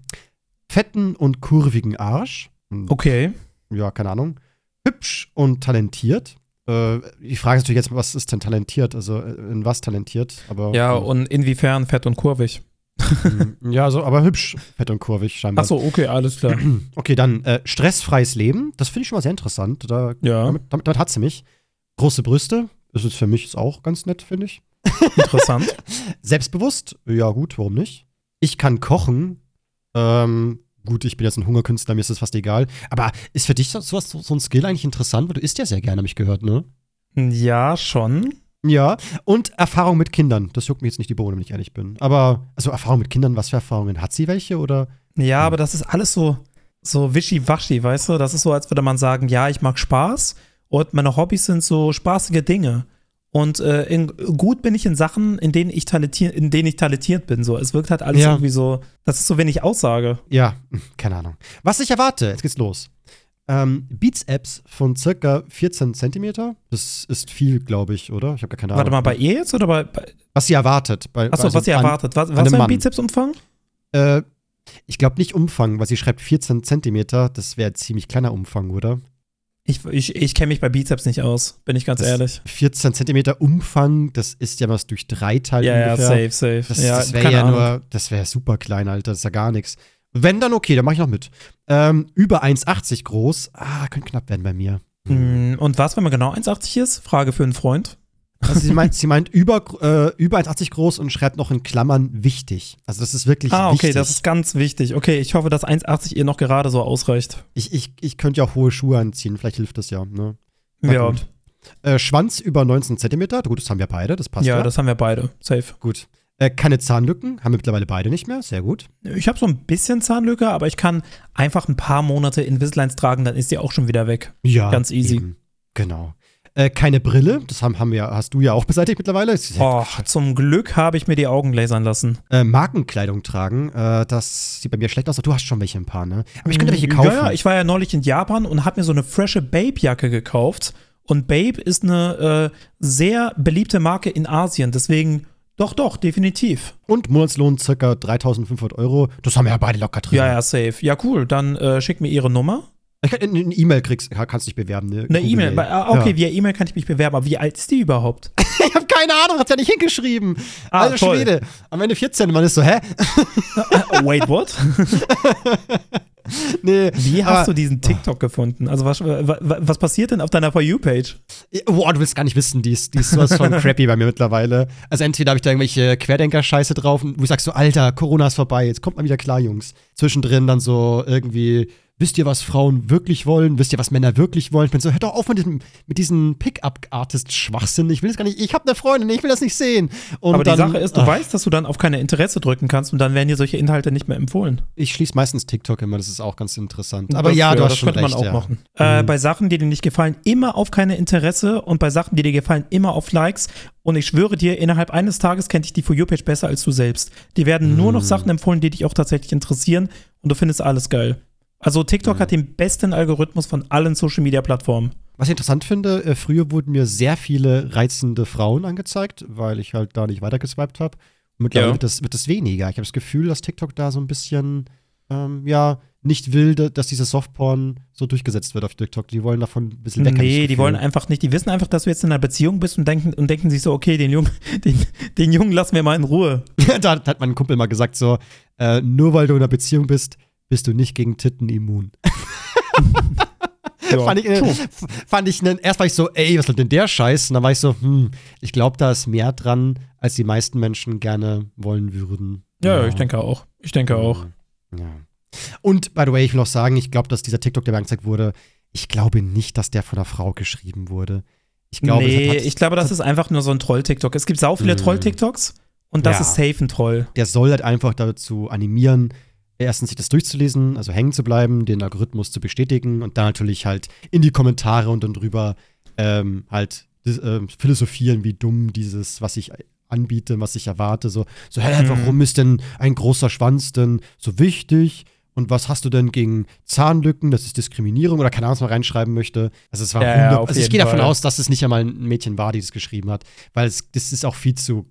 fetten und kurvigen Arsch. Okay. Ja, keine Ahnung. Hübsch und talentiert. Äh, die Frage ist natürlich jetzt, was ist denn talentiert? Also äh, in was talentiert? Aber Ja, und inwiefern fett und kurvig? Ja, so, aber hübsch, fett und kurvig scheinbar. Achso, okay, alles klar. Okay, dann äh, stressfreies Leben. Das finde ich schon mal sehr interessant. Da, Ja, damit, damit, damit hat sie mich. Große Brüste. Das ist für mich ist auch ganz nett, finde ich. interessant. Selbstbewusst. Ja, gut, warum nicht? Ich kann kochen. Ähm, gut, ich bin jetzt ein Hungerkünstler, mir ist das fast egal. Aber ist für dich so, so, so ein Skill eigentlich interessant? Weil du isst ja sehr gerne, habe ich gehört, ne? Ja, schon. Ja, und Erfahrung mit Kindern. Das juckt mir jetzt nicht die Bohne, wenn ich ehrlich bin. Aber, also Erfahrung mit Kindern, was für Erfahrungen? Hat sie welche oder? Ja, aber das ist alles so, so wischiwaschi, weißt du? Das ist so, als würde man sagen, ja, ich mag Spaß und meine Hobbys sind so spaßige Dinge. Und äh, in, gut bin ich in Sachen, in denen ich talentiert, in denen ich talentiert bin. So, es wirkt halt alles Ja. irgendwie so. Das ist so wenig Aussage. Ja, hm, keine Ahnung. Was ich erwarte, jetzt geht's los. Ähm, Beats-Apps von circa 14 Zentimeter. Das ist viel, glaube ich, oder? Ich habe gar keine Ahnung. Warte mal, bei ihr jetzt oder bei. bei Was sie erwartet. Bei, achso, also was an- erwartet? Was, was für ein. Bizepsumfang? Äh, ich glaube nicht Umfang, weil sie schreibt 14 Zentimeter. Das wäre ziemlich kleiner Umfang, oder? Ich, ich, ich kenne mich bei Bizeps nicht aus, bin ich ganz Das- ehrlich. 14 Zentimeter Umfang, das ist ja was durch drei Teile Ja, ja, ungefähr. safe, safe. Das, ja, das wäre ja Ahnung. nur, das wäre super klein, Alter. Das ist ja gar nichts. Wenn dann okay, dann mache ich noch mit. Ähm, über 1,80 groß. Ah, könnte knapp werden bei mir. Hm, Und was, wenn man genau 1,80 ist? Frage für einen Freund. Also sie meint, sie meint über, äh, über 1,80 groß und schreibt noch in Klammern wichtig. Also das ist wirklich Ah, okay, wichtig. das ist ganz wichtig. Okay, ich hoffe, dass 1,80 ihr noch gerade so ausreicht. ich, ich, ich könnte ja auch hohe Schuhe anziehen, vielleicht hilft das ja. Ne? Ja, gut. Äh, Schwanz über 19 Zentimeter. Gut, das haben wir beide, das passt ja. ja, das haben wir beide. Safe. gut. Äh, keine Zahnlücken, haben wir mittlerweile beide nicht mehr. Sehr gut. Ich habe so ein bisschen Zahnlücke, aber ich kann einfach ein paar Monate Invisaligns tragen, dann ist die auch schon wieder weg. Ja. Ganz easy. Eben. Genau. Äh, keine Brille, das haben, haben wir, hast du ja auch beseitigt mittlerweile. Oh, zum Glück habe ich mir die Augen lasern lassen. Äh, Markenkleidung tragen, äh, das sieht bei mir schlecht aus. Du hast schon welche ein paar, ne? Aber ich könnte welche kaufen. Ja, ich war ja neulich in Japan und habe mir so eine frische Babe-Jacke gekauft. Und Babe ist eine äh, sehr beliebte Marke in Asien. Deswegen, doch, doch, definitiv. Und Monatslohn circa 3500 Euro. Das haben wir ja beide locker drin. Ja, ja, safe. Ja, cool. Dann äh, schick mir ihre Nummer. Kann, eine E-Mail kriegst, kannst dich bewerben. Ne? Eine E-Mail. Mail. Ah, Okay, Ja. via E-Mail kann ich mich bewerben. Aber wie alt ist die überhaupt? Ich habe keine Ahnung, hat's ja nicht hingeschrieben. Ah, Alter toll. Schwede. Am Ende 14, man ist so, hä? Wait, what? nee. Wie hast aber- du diesen TikTok gefunden? Also was, wa- wa- was passiert denn auf deiner For You-Page? Boah, du willst gar nicht wissen, die ist, die ist sowas von crappy bei mir mittlerweile. Also entweder habe ich da irgendwelche Querdenker-Scheiße drauf, wo ich sag so, Alter, Corona ist vorbei, jetzt kommt mal wieder klar, Jungs. Zwischendrin dann so irgendwie, wisst ihr, was Frauen wirklich wollen? Wisst ihr, was Männer wirklich wollen? Ich bin so, hört doch auf mit diesem, mit diesem Pick-up-Artist-Schwachsinn. Ich will das gar nicht, ich habe eine Freundin, ich will das nicht sehen. Und Aber die dann, Sache ist, du ah, weißt, dass du dann auf keine Interesse drücken kannst und dann werden dir solche Inhalte nicht mehr empfohlen. Ich schließe meistens TikTok immer, das ist auch ganz interessant. Aber ja, Das- du hast das schon könnte recht, man auch ja. machen. Äh, Mhm. bei Sachen, die dir nicht gefallen, immer auf keine Interesse und bei Sachen, die dir gefallen, immer auf Likes. Und ich schwöre dir, innerhalb eines Tages kennt dich die For You-Page besser als du selbst. Die werden nur noch Mhm. Sachen empfohlen, die dich auch tatsächlich interessieren und du findest alles geil. Also TikTok Mhm. hat den besten Algorithmus von allen Social-Media-Plattformen. Was ich interessant finde, äh, früher wurden mir sehr viele reizende Frauen angezeigt, weil ich halt da nicht weitergeswiped habe. Mittlerweile Ja. wird, das, wird das weniger. Ich habe das Gefühl, dass TikTok da so ein bisschen, ähm, ja, nicht will, da- dass dieser Softporn so durchgesetzt wird auf TikTok. Die wollen davon ein bisschen weg. Nee, die wollen einfach nicht, die wissen einfach, dass du jetzt in einer Beziehung bist und denken, und denken sich so, okay, den Jungen, den, den Jungen lassen wir mal in Ruhe. da hat mein Kumpel mal gesagt, so, äh, nur weil du in einer Beziehung bist, bist du nicht gegen Titten immun. Ja, fand ich, äh, fand ich erst war ich so, ey, was soll denn der Scheiß? Und dann war ich so, hm, ich glaube, da ist mehr dran, als die meisten Menschen gerne wollen würden. Ja, ich denke auch. Ich denke auch. Ja. Und by the way, ich will noch sagen, ich glaube, dass dieser TikTok, der mir angezeigt wurde, ich glaube nicht, dass der von einer Frau geschrieben wurde. Ich glaube, das nee, hat, hat, ich glaube, das ist einfach nur so ein Troll-TikTok. Es gibt sau viele Mhm. Troll-TikToks und das Ja. ist safe ein Troll. der soll halt einfach dazu animieren, erstens sich das durchzulesen, also hängen zu bleiben, den Algorithmus zu bestätigen und dann natürlich halt in die Kommentare und dann drüber ähm, halt ähm, philosophieren, wie dumm dieses, was ich anbiete, was ich erwarte. So, so hä, Mhm. warum ist denn ein großer Schwanz denn so wichtig? Und was hast du denn gegen Zahnlücken? Das ist Diskriminierung oder keine Ahnung, was man reinschreiben möchte. Also es war Ja, ja, 100 auf also ich gehe davon Fall. aus, dass es nicht einmal ein Mädchen war, die das geschrieben hat, weil es, das ist auch viel zu,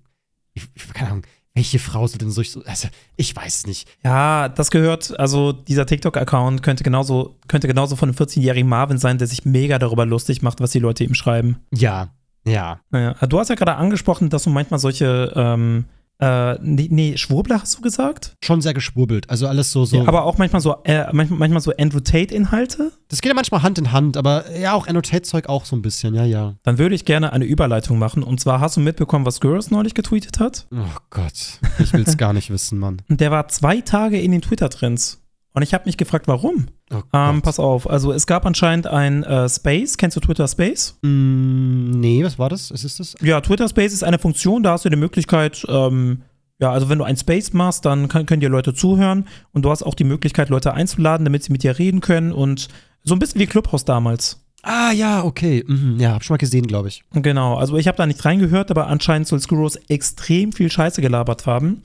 ich, keine Ahnung, welche Frau soll denn so, also ich weiß es nicht. Ja, das gehört, also dieser TikTok-Account könnte genauso, könnte genauso von einem 14-jährigen Marvin sein, der sich mega darüber lustig macht, was die Leute ihm schreiben. Ja, ja. Naja, du hast ja gerade angesprochen, dass du manchmal solche, ähm, äh, nee, nee, Schwurbler hast du gesagt? Schon sehr geschwurbelt. Also alles so, so. Ja, aber auch manchmal so, äh, manchmal, manchmal so Andrew Tate-Inhalte? das geht ja manchmal Hand in Hand, aber ja, auch Annotate-Zeug auch so ein bisschen, ja, ja. Dann würde ich gerne eine Überleitung machen. Und zwar hast du mitbekommen, was Girls neulich getweetet hat? Oh Gott, ich will es gar nicht wissen, Mann. Und der war zwei Tage in den Twitter-Trends. Und ich habe mich gefragt, warum? Oh Ähm, pass auf, also es gab anscheinend ein äh, Space. Kennst du Twitter Space? Mm, nee, was war das? Was ist das? Ja, Twitter Space ist eine Funktion, da hast du die Möglichkeit, ähm, ja, also wenn du ein Space machst, dann kann, können dir Leute zuhören und du hast auch die Möglichkeit, Leute einzuladen, damit sie mit dir reden können und so ein bisschen wie Clubhouse damals. Ah, ja, okay. Mhm, ja, hab schon mal gesehen, glaube ich. Genau, also ich habe da nicht reingehört, aber anscheinend soll Skurros extrem viel Scheiße gelabert haben.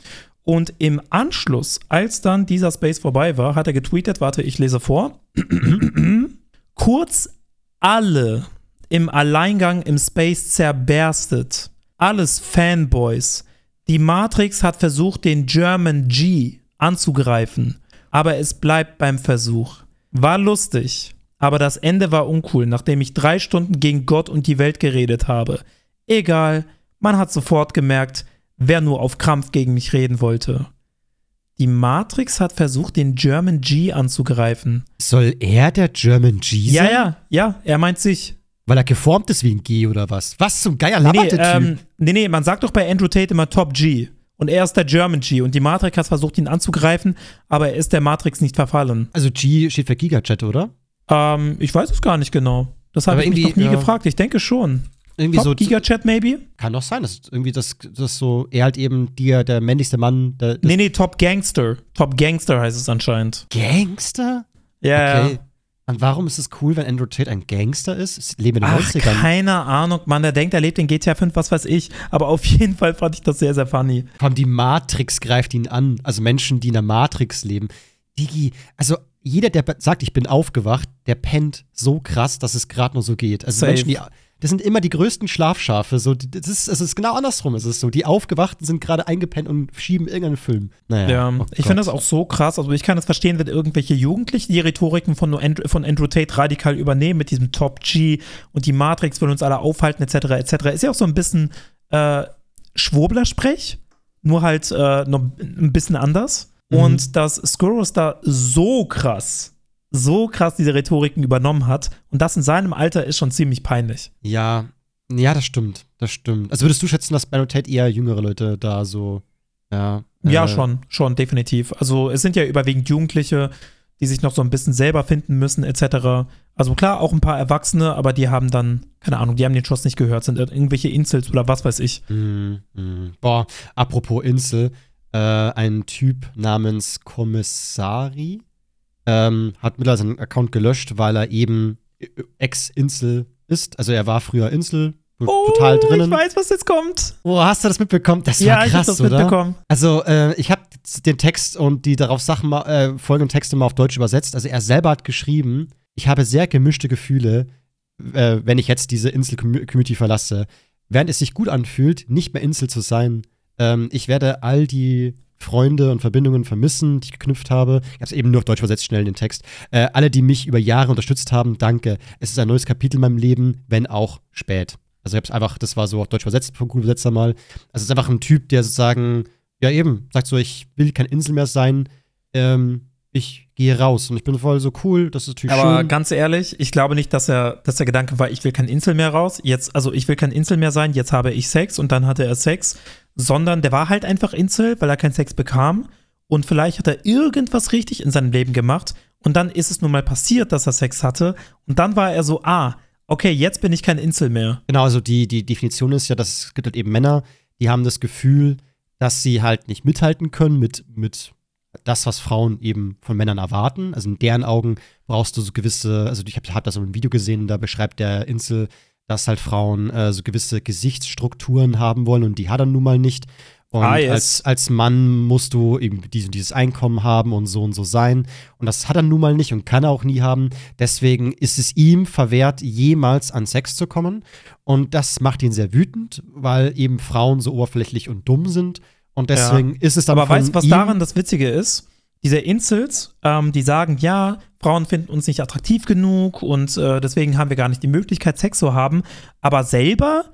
Und im Anschluss, als dann dieser Space vorbei war, hat er getweetet, warte, ich lese vor. Kurz alle im Alleingang im Space zerberstet. Alles Fanboys. Die Matrix hat versucht, den German G anzugreifen, aber es bleibt beim Versuch. War lustig, aber das Ende war uncool, nachdem ich drei Stunden gegen Gott und die Welt geredet habe. Egal, man hat sofort gemerkt, wer nur auf Krampf gegen mich reden wollte. Die Matrix hat versucht, den German G anzugreifen. Soll er der German G Ja, sein? ja, ja, er meint sich. Weil er geformt ist wie ein G oder was? Was zum Geier Nee, nee, labert der Typ? ähm, nee, nee, man sagt doch bei Andrew Tate immer Top G. Und er ist der German G. Und die Matrix hat versucht, ihn anzugreifen, aber er ist der Matrix nicht verfallen. Also G steht für Gigachat, oder? Ähm, ich weiß es gar nicht genau. Das habe ich mich noch nie ja. gefragt. Ich denke schon. Irgendwie Top so. Gigachat maybe? Kann doch sein, dass irgendwie das, das so, er halt eben der, der männlichste Mann, der Nee, nee, Top Gangster. Top Gangster heißt es anscheinend. Gangster? Ja, Okay. Und warum ist es cool, wenn Andrew Tate ein Gangster ist? Es leben in den Ach, 90ern. keine Ahnung, Mann. Der denkt, er lebt in GTA 5, was weiß ich. Aber auf jeden Fall fand ich das sehr, sehr funny. Komm, die Matrix greift ihn an. Also Menschen, die in der Matrix leben. Digi, also jeder, der sagt, ich bin aufgewacht, der pennt so krass, dass es gerade nur so geht. Also Safe. Menschen, die, das sind immer die größten Schlafschafe. So, das ist, es ist genau andersrum. Es ist so, die Aufgewachten sind gerade eingepennt und schieben irgendeinen Film. Naja, Ja, oh ich finde das auch so krass. Also ich kann es verstehen, wenn irgendwelche Jugendlichen die Rhetoriken von, Andrew, von Andrew Tate radikal übernehmen mit diesem Top G und die Matrix will uns alle aufhalten, etc. etc. Ist ja auch so ein bisschen äh, Schwurbler-Sprech, nur halt äh, noch ein bisschen anders. Mhm. Und dass Skurrus da so krass, so krass diese Rhetoriken übernommen hat und das in seinem Alter ist schon ziemlich peinlich. Ja, ja, das stimmt. Das stimmt. Also würdest du schätzen, dass bei Tate eher jüngere Leute da so, ja. Ja, äh, schon, schon, definitiv. Also es sind ja überwiegend Jugendliche, die sich noch so ein bisschen selber finden müssen, etc. Also klar, auch ein paar Erwachsene, aber die haben dann, keine Ahnung, die haben den Schuss nicht gehört, sind irgendwelche Insels oder was weiß ich. Mm, mm. Boah, apropos Insel, äh, ein Typ namens Kommissari ähm, hat mittlerweile seinen Account gelöscht, weil er eben äh, Ex-Insel ist. Also er war früher Insel, total drinnen. Oh, ich weiß, was jetzt kommt. Oh, hast du das mitbekommen? Das ja, war ich hab krass, das oder? mitbekommen. Also, äh, ich habe den Text und die darauf Sachen mal, äh, folgenden Texte mal auf Deutsch übersetzt. Also, er selber hat geschrieben, ich habe sehr gemischte Gefühle, äh, wenn ich jetzt diese Insel-Community verlasse. Während es sich gut anfühlt, nicht mehr Insel zu sein, ähm, ich werde all die Freunde und Verbindungen vermissen, die ich geknüpft habe. Ich habe es eben nur auf Deutsch versetzt, schnell in den Text. Äh, alle, die mich über Jahre unterstützt haben, danke. Es ist ein neues Kapitel in meinem Leben, wenn auch spät. Also ich habe es einfach, das war so auf Deutsch versetzt vom Google Übersetzer mal. Also es ist einfach ein Typ, der sozusagen, ja eben, sagt so, ich will kein Insel mehr sein. Ähm, ich gehe raus und ich bin voll so cool, das ist natürlich Aber schön. ganz ehrlich, ich glaube nicht, dass er, dass der Gedanke war, ich will kein Insel mehr raus. Jetzt, also ich will kein Insel mehr sein, jetzt habe ich Sex und dann hatte er Sex, sondern der war halt einfach Insel, weil er keinen Sex bekam. Und vielleicht hat er irgendwas richtig in seinem Leben gemacht. Und dann ist es nun mal passiert, dass er Sex hatte. Und dann war er so, ah, okay, jetzt bin ich kein Insel mehr. Genau, also die, die Definition ist ja, dass es gibt halt eben Männer, die haben das Gefühl, dass sie halt nicht mithalten können mit, mit das, was Frauen eben von Männern erwarten. Also in deren Augen brauchst du so gewisse, also ich habe hab das in einem Video gesehen, da beschreibt der Insel, dass halt Frauen äh, so gewisse Gesichtsstrukturen haben wollen und die hat er nun mal nicht. Und Ah, yes. als, als Mann musst du eben dies, dieses Einkommen haben und so und so sein. Und das hat er nun mal nicht und kann er auch nie haben. Deswegen ist es ihm verwehrt, jemals an Sex zu kommen. Und das macht ihn sehr wütend, weil eben Frauen so oberflächlich und dumm sind. Und deswegen ist es dann Aber weißt du, was daran das Witzige ist? Diese Insels, ähm, die sagen, ja, Frauen finden uns nicht attraktiv genug und äh, deswegen haben wir gar nicht die Möglichkeit, Sex zu haben. Aber selber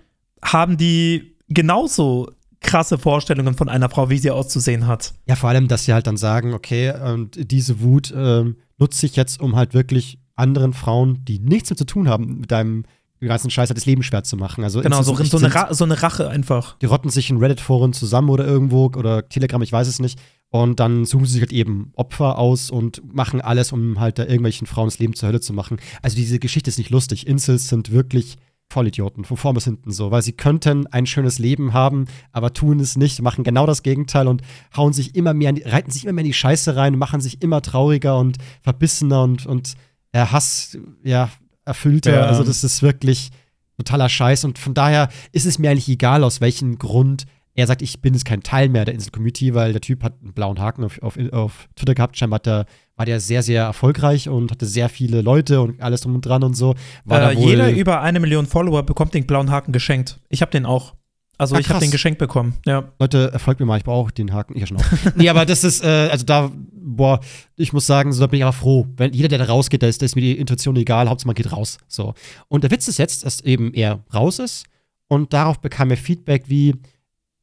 haben die genauso krasse Vorstellungen von einer Frau, wie sie auszusehen hat. Ja, vor allem, dass sie halt dann sagen, okay, und diese Wut ähm, nutze ich jetzt, um halt wirklich anderen Frauen, die nichts mit zu tun haben, mit deinem ganzen Scheiß halt das Leben schwer zu machen. Also Genau, so, so, eine, so eine Rache einfach. die rotten sich in Reddit-Foren zusammen oder irgendwo oder Telegram, ich weiß es nicht. Und dann suchen sie sich halt eben Opfer aus und machen alles, um halt da irgendwelchen Frauen das Leben zur Hölle zu machen. Also diese Geschichte ist nicht lustig. Incels sind wirklich Vollidioten, von vorn bis hinten so, weil sie könnten ein schönes Leben haben, aber tun es nicht, machen genau das Gegenteil und hauen sich immer mehr, die, reiten sich immer mehr in die Scheiße rein, machen sich immer trauriger und verbissener und, und äh, Hass, ja, erfüllter. Ja. Also das ist wirklich totaler Scheiß und von daher ist es mir eigentlich egal, aus welchem Grund er sagt, ich bin jetzt kein Teil mehr der Insel-Community, weil der Typ hat einen blauen Haken auf, auf, auf Twitter gehabt. Scheinbar der, war der sehr, sehr erfolgreich und hatte sehr viele Leute und alles drum und dran und so. Äh, jeder über eine Million Follower bekommt den blauen Haken geschenkt. Ich habe den auch. Also Ah, ich habe den geschenkt bekommen. Ja. Leute, folgt mir mal, ich brauche den Haken. Ich ja schon auch. nee, aber das ist, äh, also da, boah, ich muss sagen, so da bin ich aber froh. Wenn jeder, der da rausgeht, da ist, da ist mir die Intuition egal, Hauptsache man geht raus. So. Und der Witz ist jetzt, dass eben er raus ist und darauf bekam er Feedback wie,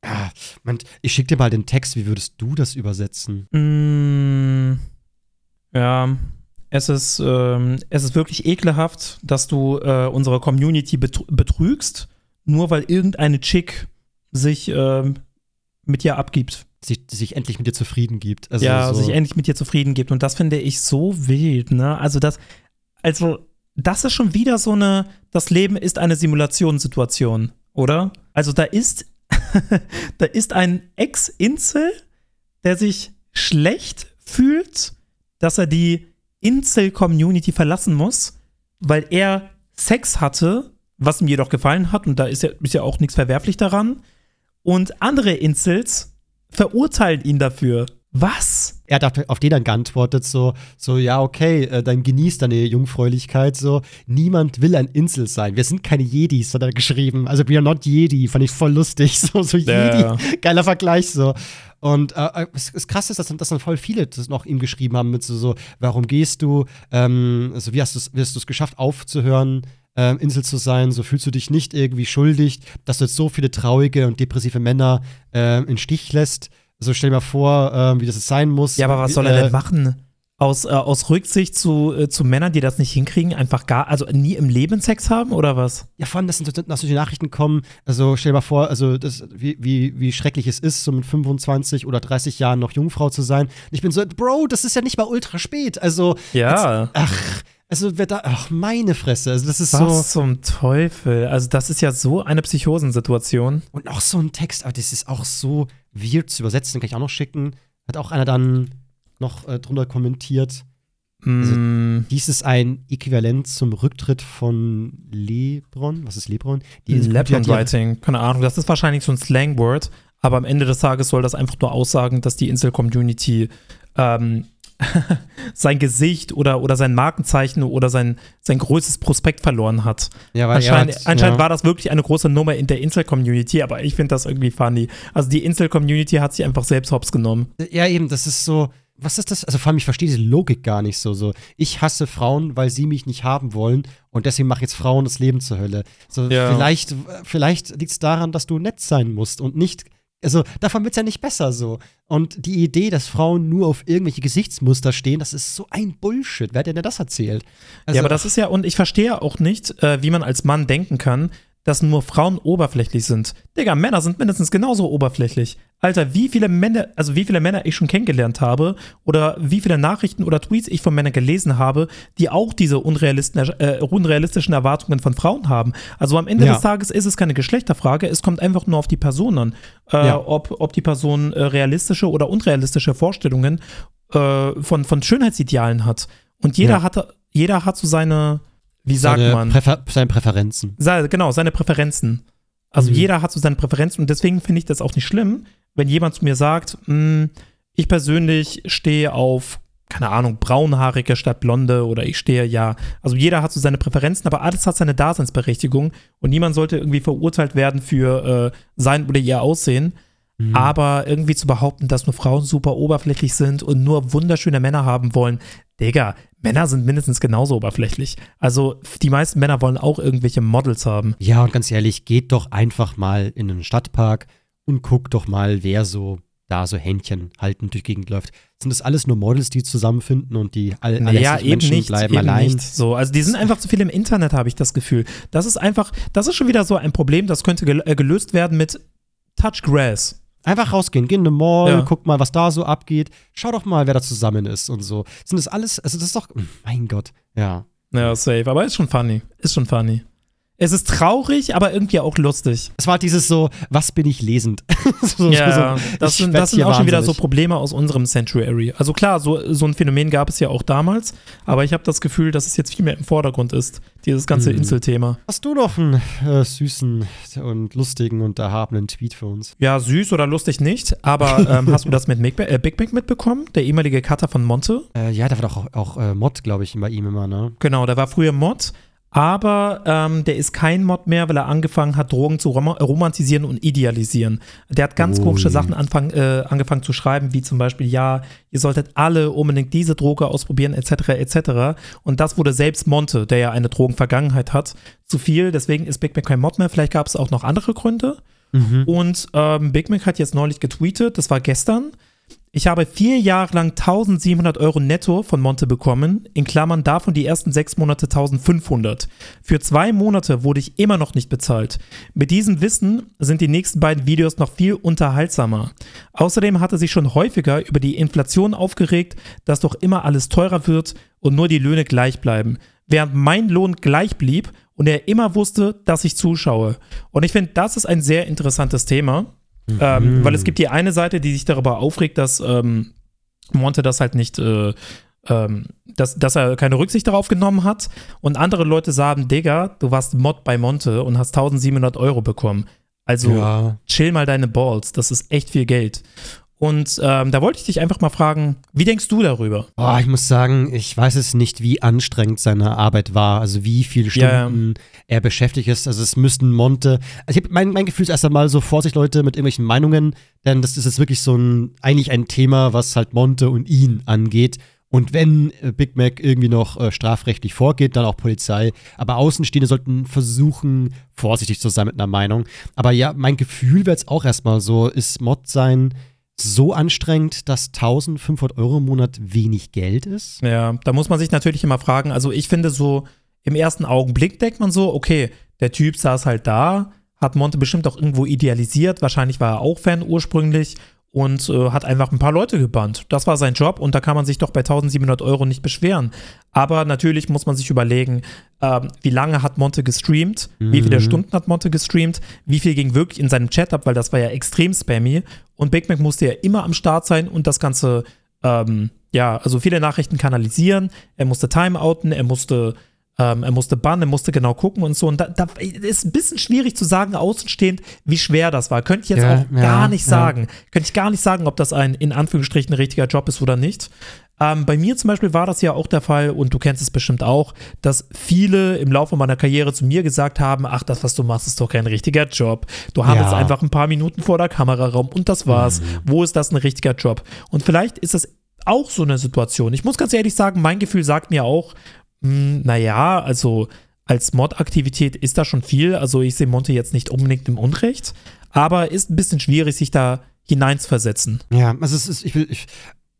ah, man, ich schick dir mal den Text, wie würdest du das übersetzen? Mm, ja, es ist, ähm, es ist wirklich ekelhaft, dass du äh, unsere Community betr betrügst, nur weil irgendeine Chick sich ähm, mit dir abgibt. Sich, sich endlich mit dir zufrieden gibt. Also ja, so, sich endlich mit dir zufrieden gibt. Und das finde ich so wild, ne? Also das, also, das ist schon wieder so eine, das Leben ist eine Simulationssituation, oder? Also da ist, da ist ein Ex-Insel, der sich schlecht fühlt, dass er die Insel-Community verlassen muss, weil er Sex hatte, was ihm jedoch gefallen hat, und da ist ja, ist ja auch nichts verwerflich daran. Und andere Insels verurteilen ihn dafür. Was? er hat auf- den dann geantwortet, so, so ja, okay, äh, dann genieß deine Jungfräulichkeit, so, niemand will ein Insel sein. Wir sind keine Jedis, hat er geschrieben. Also, we are not Jedi, fand ich voll lustig. So, so Ja. Jedi, geiler Vergleich, so. Und äh, es, es krass ist, dass, dass dann voll viele das noch ihm geschrieben haben mit so, so warum gehst du, ähm, also wie hast du es wie hast du's geschafft, aufzuhören, ähm, Insel zu sein, so fühlst du dich nicht irgendwie schuldig, dass du jetzt so viele traurige und depressive Männer ähm, in Stich lässt. So stell dir mal vor, ähm, wie das jetzt sein muss. Ja, aber was soll er äh, denn machen? Aus, äh, aus Rücksicht zu, äh, zu Männern, die das nicht hinkriegen, einfach gar, also nie im Leben Sex haben oder was? Ja, vor allem, dass solche Nachrichten kommen. Also stell dir mal vor, also das, wie, wie, wie schrecklich es ist, so mit 25 oder 30 Jahren noch Jungfrau zu sein. Und ich bin so, Bro, das ist ja nicht mal ultra spät. Also, Ja. ach, also wer da, ach, meine Fresse. Also das ist Was so. zum Teufel? Also, das ist ja so eine Psychosensituation. Und auch so ein Text, aber das ist auch so weird zu übersetzen, den kann ich auch noch schicken. Hat auch einer dann noch äh, drunter kommentiert. Also, Mm, Dies ist ein Äquivalent zum Rücktritt von Lebron. Was ist Lebron? Die ja- Writing, keine Ahnung. Das ist wahrscheinlich so ein Slangword, aber am Ende des Tages soll das einfach nur aussagen, dass die Insel-Community ähm, sein Gesicht oder, oder sein Markenzeichen oder sein, sein größtes Prospekt verloren hat. Ja, weil anscheinend hat, anscheinend ja. war das wirklich eine große Nummer in der Insel-Community, aber ich finde das irgendwie funny. Also die Insel-Community hat sich einfach selbst hops genommen. Ja, eben, das ist so. Was ist das? Also vor allem, ich verstehe diese Logik gar nicht so. so. Ich hasse Frauen, weil sie mich nicht haben wollen und deswegen machen jetzt Frauen das Leben zur Hölle. So, Ja. vielleicht, vielleicht liegt es daran, dass du nett sein musst und nicht. Also davon wird es ja nicht besser so. Und die Idee, dass Frauen nur auf irgendwelche Gesichtsmuster stehen, das ist so ein Bullshit. Wer hat denn das erzählt? Also, ja, aber das ist ja, und ich verstehe auch nicht, äh, wie man als Mann denken kann, dass nur Frauen oberflächlich sind. Digga, Männer sind mindestens genauso oberflächlich. Alter, wie viele Männer, also wie viele Männer ich schon kennengelernt habe oder wie viele Nachrichten oder Tweets ich von Männern gelesen habe, die auch diese unrealistischen, äh, unrealistischen Erwartungen von Frauen haben. Also am Ende Ja. des Tages ist es keine Geschlechterfrage, es kommt einfach nur auf die Person an, äh, Ja. ob, ob die Person äh, realistische oder unrealistische Vorstellungen äh, von, von Schönheitsidealen hat. Und jeder Ja. hat, jeder hat so seine, wie sagt seine man? Präfer seine Präferenzen. Sei- genau, seine Präferenzen. Also Mhm. jeder hat so seine Präferenzen und deswegen finde ich das auch nicht schlimm, wenn jemand zu mir sagt, "Hm, ich persönlich stehe auf, keine Ahnung, braunhaarige statt blonde oder ich stehe ja. Also jeder hat so seine Präferenzen, aber alles hat seine Daseinsberechtigung und niemand sollte irgendwie verurteilt werden für äh, sein oder ihr Aussehen. Mhm. Aber irgendwie zu behaupten, dass nur Frauen super oberflächlich sind und nur wunderschöne Männer haben wollen, Digga, Männer sind mindestens genauso oberflächlich. Also die meisten Männer wollen auch irgendwelche Models haben. Ja, und ganz ehrlich, geht doch einfach mal in einen Stadtpark und guckt doch mal, wer so da so Händchen haltend durch die Gegend läuft. Sind das alles nur Models, die zusammenfinden und die all, alle Naja, eben Menschen nicht, bleiben eben allein? nicht. So, also die sind einfach zu viel im Internet, habe ich das Gefühl. Das ist einfach, das ist schon wieder so ein Problem, das könnte äh, gelöst werden mit Touch Grass. Einfach rausgehen, geh in eine Mall, Ja. guck mal, was da so abgeht. Schau doch mal, wer da zusammen ist und so. Sind das alles, also das ist doch, mein Gott, ja. Ja, safe. Aber ist schon funny. Ist schon funny. Es ist traurig, aber irgendwie auch lustig. Es war dieses so, was bin ich lesend? so, Ja, so, das sind, das sind auch schon wieder so. Probleme aus unserem Sanctuary. Also klar, so, so ein Phänomen gab es ja auch damals, aber ich habe das Gefühl, dass es jetzt viel mehr im Vordergrund ist, dieses ganze Mhm. Inselthema. Hast du noch einen äh, süßen und lustigen und erhabenen Tweet für uns? Ja, süß oder lustig nicht, aber ähm, hast du das mit Big, Ba- äh, Big Mac mitbekommen? Der ehemalige Cutter von Monte? Äh, ja, da war doch auch, auch äh, Mod, glaube ich, bei ihm immer, ne? Genau, der war früher Mod, aber ähm, der ist kein Mod mehr, weil er angefangen hat, Drogen zu rom romantisieren und idealisieren. Der hat ganz Ui. komische Sachen anfang, äh, angefangen zu schreiben, wie zum Beispiel, ja, ihr solltet alle unbedingt diese Droge ausprobieren, etc., etc. Und das wurde selbst Monte, der ja eine Drogenvergangenheit hat, zu viel. Deswegen ist Big Mac kein Mod mehr. Vielleicht gab es auch noch andere Gründe. Mhm. Und ähm, Big Mac hat jetzt neulich getweetet, das war gestern. Ich habe vier Jahre lang 1700 Euro netto von Monte bekommen, in Klammern davon die ersten sechs Monate 1500. Für zwei Monate wurde ich immer noch nicht bezahlt. Mit diesem Wissen sind die nächsten beiden Videos noch viel unterhaltsamer. Außerdem hat er sich schon häufiger über die Inflation aufgeregt, dass doch immer alles teurer wird und nur die Löhne gleich bleiben. Während mein Lohn gleich blieb und er immer wusste, dass ich zuschaue. Und ich finde, das ist ein sehr interessantes Thema. Ähm, weil es gibt die eine Seite, die sich darüber aufregt, dass ähm, Monte das halt nicht, äh, ähm, dass, dass er keine Rücksicht darauf genommen hat. Und andere Leute sagen, Digga, du warst Mod bei Monte und hast 1700 Euro bekommen. Also ja. chill mal deine Balls, das ist echt viel Geld. Und ähm, da wollte ich dich einfach mal fragen, wie denkst du darüber? Oh, ich muss sagen, ich weiß es nicht, wie anstrengend seine Arbeit war, also wie viele Stunden er beschäftigt ist. Also es müssten Monte. Also ich hab, mein, mein Gefühl ist erst einmal so Vorsicht, Leute, mit irgendwelchen Meinungen, denn das ist jetzt wirklich so ein, eigentlich ein Thema, was halt Monte und ihn angeht. Und wenn äh, Big Mac irgendwie noch äh, strafrechtlich vorgeht, dann auch Polizei. Aber Außenstehende sollten versuchen, vorsichtig zu sein mit einer Meinung. Aber ja, mein Gefühl wäre jetzt auch erstmal so, ist Mod sein so anstrengend, dass 1500 Euro im Monat wenig Geld ist? Ja, da muss man sich natürlich immer fragen. Also ich finde so, im ersten Augenblick denkt man so, okay, der Typ saß halt da, hat Monte bestimmt auch irgendwo idealisiert. Wahrscheinlich war er auch Fan ursprünglich und äh, hat einfach ein paar Leute gebannt. Das war sein Job und da kann man sich doch bei 1700 Euro nicht beschweren. Aber natürlich muss man sich überlegen, ähm, wie lange hat Monte gestreamt, wie viele Mhm. Stunden hat Monte gestreamt, wie viel ging wirklich in seinem Chat ab, weil das war ja extrem spammy. Und Big Mac musste ja immer am Start sein und das Ganze, ähm, ja, also viele Nachrichten kanalisieren. Er musste timeouten, er musste ähm, er musste bannen, er musste genau gucken und so. Und da, da ist ein bisschen schwierig zu sagen, außenstehend, wie schwer das war. Könnte ich jetzt Ja, auch ja, gar nicht ja. sagen. Könnte ich gar nicht sagen, ob das ein in Anführungsstrichen richtiger Job ist oder nicht. Ähm, bei mir zum Beispiel war das ja auch der Fall und du kennst es bestimmt auch, dass viele im Laufe meiner Karriere zu mir gesagt haben, ach, das, was du machst, ist doch kein richtiger Job. Du hast Ja. einfach ein paar Minuten vor der Kameraraum und das war's. Mhm. Wo ist das ein richtiger Job? Und vielleicht ist das auch so eine Situation. Ich muss ganz ehrlich sagen, mein Gefühl sagt mir auch, mh, naja, also als Mod-Aktivität ist da schon viel. Also ich sehe Monte jetzt nicht unbedingt im Unrecht, aber ist ein bisschen schwierig, sich da hineinzuversetzen. Ja, also es ist, ich will, ich,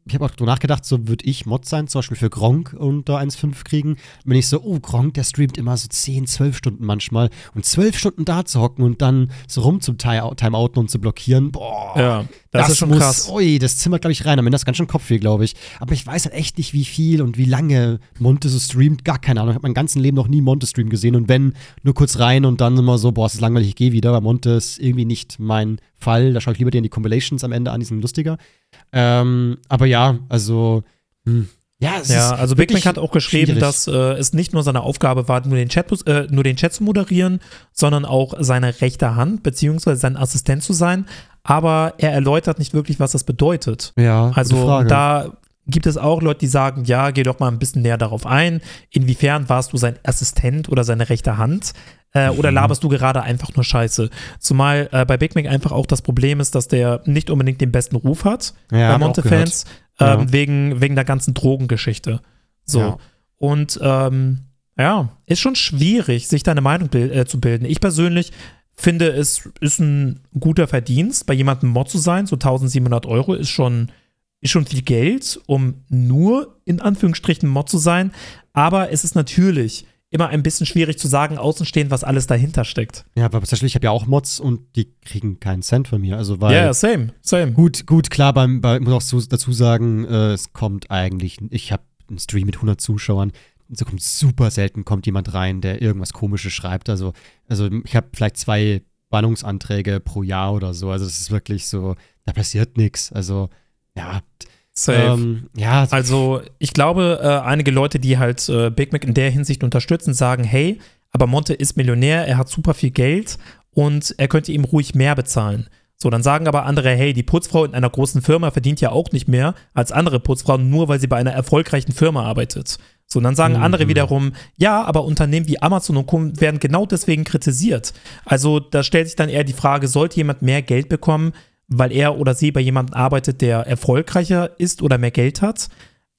ich habe auch drüber nachgedacht, so würde ich Mod sein, zum Beispiel für Gronk unter 1,5 kriegen. Wenn ich so, oh, Gronk, der streamt immer so 10, 12 Stunden manchmal und 12 Stunden da zu hocken und dann so rum zum Time- Timeouten und zu blockieren, boah. Ja, das, ist schon muss, krass. Ui, das zimmert, glaube ich, rein. Am Ende ist ganz schön Kopfweh, glaube ich. Aber ich weiß halt echt nicht, wie viel und wie lange Monte so streamt. Gar keine Ahnung. Ich habe mein ganzes Leben noch nie Monte-Stream gesehen. Und wenn, nur kurz rein und dann immer so, boah, es ist langweilig, ich gehe wieder. Weil Monte ist irgendwie nicht mein Fall. Da schaue ich lieber dir die Compilations am Ende an, die sind lustiger. Ähm, aber ja, also, hm. ja, es Ja, also Big Mac hat auch geschrieben, schwierig. dass äh, es nicht nur seine Aufgabe war, nur den, Chat, äh, nur den Chat zu moderieren, sondern auch seine rechte Hand beziehungsweise sein Assistent zu sein. Aber er erläutert nicht wirklich, was das bedeutet. Ja, Also da gibt es auch Leute, die sagen, ja, geh doch mal ein bisschen näher darauf ein. Inwiefern warst du sein Assistent oder seine rechte Hand? Äh, Mhm. oder laberst du gerade einfach nur Scheiße? Zumal äh, bei Big Mac einfach auch das Problem ist, dass der nicht unbedingt den besten Ruf hat Ja, bei Monte-Fans, ähm, Ja. wegen, wegen der ganzen Drogengeschichte. So. Ja. Und ähm, ja, ist schon schwierig, sich da eine Meinung bil äh, zu bilden. Ich persönlich finde, es ist ein guter Verdienst, bei jemandem Mod zu sein. So 1700 Euro ist schon, ist schon viel Geld, um nur in Anführungsstrichen Mod zu sein. Aber es ist natürlich immer ein bisschen schwierig zu sagen, außenstehend, was alles dahinter steckt. Ja, aber tatsächlich, ich habe ja auch Mods und die kriegen keinen Cent von mir. Also, weil. Ja, yeah, same, same. Gut, gut, klar, beim, bei, ich muss auch dazu sagen, äh, es kommt eigentlich, ich habe einen Stream mit 100 Zuschauern, so kommt super selten kommt jemand rein, der irgendwas Komisches schreibt. Also, also ich habe vielleicht zwei Bannungsanträge pro Jahr oder so. Also es ist wirklich so, da passiert nichts. Also ja, Safe. ähm, ja, Also ich glaube, äh, einige Leute, die halt äh, Big Mac in der Hinsicht unterstützen, sagen, hey, aber Monte ist Millionär, er hat super viel Geld und er könnte ihm ruhig mehr bezahlen. So, dann sagen aber andere, hey, die Putzfrau in einer großen Firma verdient ja auch nicht mehr als andere Putzfrauen, nur weil sie bei einer erfolgreichen Firma arbeitet. So, und dann sagen Mhm. andere wiederum, ja, aber Unternehmen wie Amazon und Co. werden genau deswegen kritisiert. Also da stellt sich dann eher die Frage, sollte jemand mehr Geld bekommen, weil er oder sie bei jemandem arbeitet, der erfolgreicher ist oder mehr Geld hat?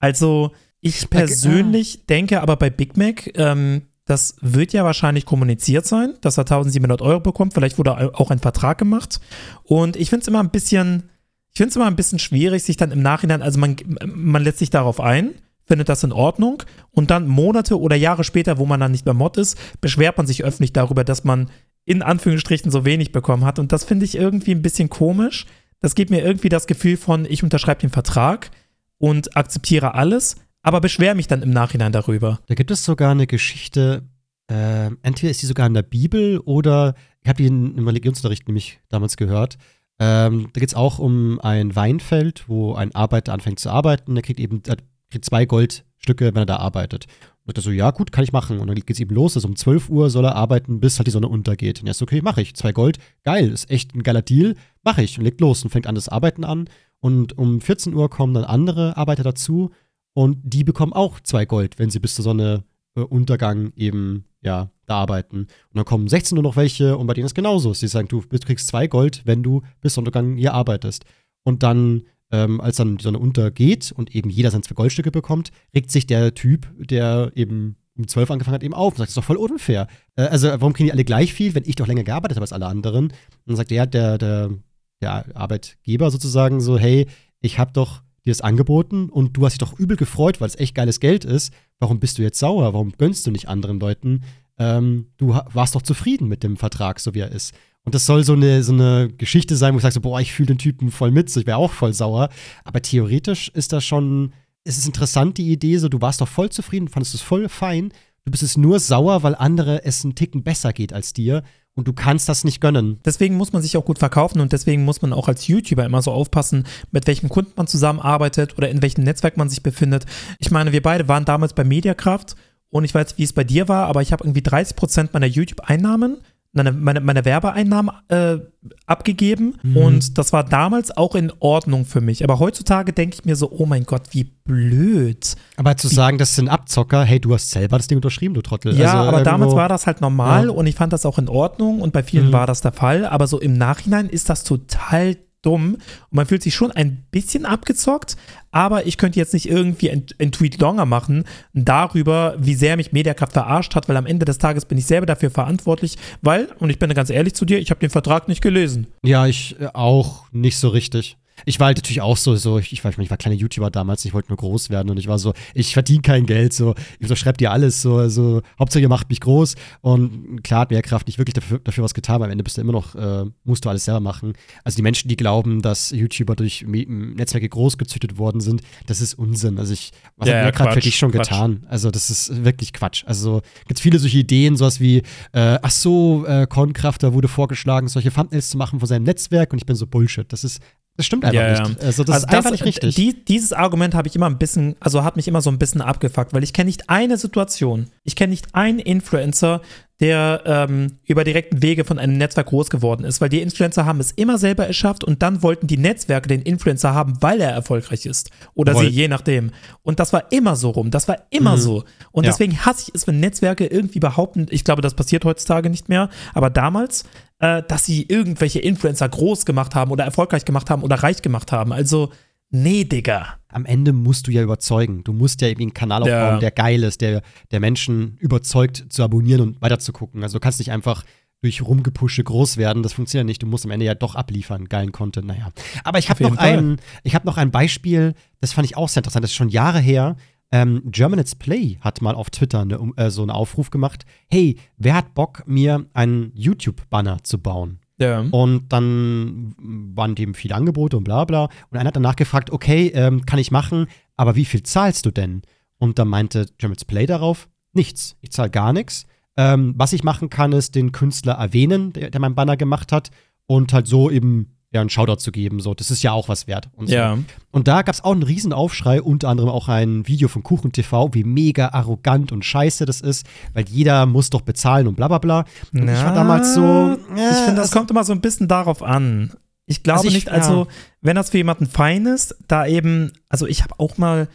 Also ich persönlich denke aber bei Big Mac, ähm, das wird ja wahrscheinlich kommuniziert sein, dass er 1700 Euro bekommt. Vielleicht wurde auch ein Vertrag gemacht. Und ich finde es immer ein bisschen, ich finde es immer ein bisschen schwierig, sich dann im Nachhinein, also man, man lässt sich darauf ein, findet das in Ordnung und dann Monate oder Jahre später, wo man dann nicht mehr Mod ist, beschwert man sich öffentlich darüber, dass man in Anführungsstrichen so wenig bekommen hat. Und das finde ich irgendwie ein bisschen komisch. Das gibt mir irgendwie das Gefühl von, ich unterschreibe den Vertrag und akzeptiere alles, aber beschwere mich dann im Nachhinein darüber. Da gibt es sogar eine Geschichte, äh, entweder ist die sogar in der Bibel oder ich habe die in, im Religionsunterricht nämlich damals gehört. Ähm, da geht es auch um ein Weinfeld, wo ein Arbeiter anfängt zu arbeiten. Der kriegt eben kriegt zwei Goldstücke, wenn er da arbeitet. Und er so, ja, gut, kann ich machen. Und dann geht es eben los, also um 12 Uhr soll er arbeiten, bis halt die Sonne untergeht. Und er ist so, okay, mache ich. Zwei Gold, geil, ist echt ein geiler Deal, mache ich. Und legt los und fängt an, das Arbeiten an. Und um 14 Uhr kommen dann andere Arbeiter dazu und die bekommen auch zwei Gold, wenn sie bis zur Sonne äh, Untergang eben, ja, da arbeiten. Und dann kommen 16 Uhr noch welche und bei denen ist genauso. Sie sagen, du kriegst zwei Gold, wenn du bis Untergang hier arbeitest. Und dann, ähm, als dann die Sonne untergeht und eben jeder seine zwei Goldstücke bekommt, regt sich der Typ, der eben um 12 angefangen hat, eben auf und sagt, das ist doch voll unfair. Äh, also, warum kriegen die alle gleich viel, wenn ich doch länger gearbeitet habe als alle anderen? Und dann sagt er, der, der, der Arbeitgeber sozusagen so, hey, ich habe doch dir das angeboten und du hast dich doch übel gefreut, weil es echt geiles Geld ist. Warum bist du jetzt sauer? Warum gönnst du nicht anderen Leuten? Ähm, du warst doch zufrieden mit dem Vertrag, so wie er ist. Und das soll so eine, so eine Geschichte sein, wo ich sage so, boah, ich fühle den Typen voll mit, so, ich wäre auch voll sauer. Aber theoretisch ist das schon, es ist interessant, die Idee, so, du warst doch voll zufrieden, fandest es voll fein. Du bist es nur sauer, weil andere es einen Ticken besser geht als dir und du kannst das nicht gönnen. Deswegen muss man sich auch gut verkaufen und deswegen muss man auch als YouTuber immer so aufpassen, mit welchem Kunden man zusammenarbeitet oder in welchem Netzwerk man sich befindet. Ich meine, wir beide waren damals bei Mediakraft und ich weiß, wie es bei dir war, aber ich habe irgendwie 30% meiner YouTube-Einnahmen meine, meine, meine Werbeeinnahmen äh, abgegeben Mhm. und das war damals auch in Ordnung für mich. Aber heutzutage denke ich mir so, oh mein Gott, wie blöd. Aber zu sagen, das sind Abzocker, hey, du hast selber das Ding unterschrieben, du Trottel. Ja, Also aber irgendwo- damals war das halt normal Ja. und ich fand das auch in Ordnung und bei vielen Mhm. war das der Fall. Aber so im Nachhinein ist das total dumm und man fühlt sich schon ein bisschen abgezockt, aber ich könnte jetzt nicht irgendwie ein, ein Tweet longer machen darüber, wie sehr mich Mediakraft verarscht hat, weil am Ende des Tages bin ich selber dafür verantwortlich, weil, und ich bin ganz ehrlich zu dir, ich habe den Vertrag nicht gelesen. Ja, ich äh, auch nicht so richtig. Ich war halt natürlich auch so, so ich, ich, war, ich war kleiner YouTuber damals, ich wollte nur groß werden und ich war so, ich verdiene kein Geld, so, ich unterschreibe dir alles, so, so, Hauptsache ihr macht mich groß und klar hat Mehrkraft nicht wirklich dafür, dafür was getan, aber am Ende bist du immer noch, äh, musst du alles selber machen. Also die Menschen, die glauben, dass YouTuber durch Netzwerke großgezüchtet worden sind, das ist Unsinn. Also ich, was Ja, hat Mehrkraft für dich schon Quatsch. getan? Also das ist wirklich Quatsch. Also gibt viele solche Ideen, sowas wie, äh, ach so, äh, Kornkrafter wurde vorgeschlagen, solche Thumbnails zu machen von seinem Netzwerk und ich bin so Bullshit. Das ist, das stimmt einfach Ja, ja. nicht. Also das also ist einfach nicht richtig. Die, dieses Argument habe ich immer ein bisschen, also hat mich immer so ein bisschen abgefuckt, weil ich kenne nicht eine Situation, ich kenne nicht einen Influencer, der ähm, über direkten Wege von einem Netzwerk groß geworden ist, weil die Influencer haben es immer selber erschafft und dann wollten die Netzwerke den Influencer haben, weil er erfolgreich ist. Oder Voll. sie, je nachdem. Und das war immer so rum, das war immer Mhm. so. Und Ja. deswegen hasse ich es, wenn Netzwerke irgendwie behaupten, ich glaube, das passiert heutzutage nicht mehr, aber damals, äh, dass sie irgendwelche Influencer groß gemacht haben oder erfolgreich gemacht haben oder reich gemacht haben. Also, nee, Digga. Am Ende musst du ja überzeugen. Du musst ja irgendwie einen Kanal aufbauen, Ja. der geil ist, der, der Menschen überzeugt zu abonnieren und weiterzugucken. Also du kannst nicht einfach durch Rumgepusche groß werden. Das funktioniert nicht. Du musst am Ende ja doch abliefern, geilen Content. Naja. Aber ich habe noch ein, ich habe noch ein Beispiel, das fand ich auch sehr interessant. Das ist schon Jahre her. Ähm, German Let's Play hat mal auf Twitter eine, äh, so einen Aufruf gemacht. Hey, wer hat Bock, mir einen YouTube-Banner zu bauen? Ja. Und dann waren dem viele Angebote und bla bla. Und einer hat danach gefragt, okay, ähm, kann ich machen, aber wie viel zahlst du denn? Und dann meinte German's Play darauf, nichts. Ich zahle gar nichts. Ähm, was ich machen kann, ist den Künstler erwähnen, der, der mein Banner gemacht hat, und halt so eben ja, einen Shoutout zu geben. So, das ist ja auch was wert. Und, so. Ja. und da gab es auch einen riesen Aufschrei, unter anderem auch ein Video von Kuchen TV, wie mega arrogant und scheiße das ist, weil jeder muss doch bezahlen und bla bla bla. Und ich war damals so. ich finde, das also- kommt immer so ein bisschen darauf an. Ich glaube Also ich- nicht, also, wenn das für jemanden fein ist, da eben, also ich habe auch mal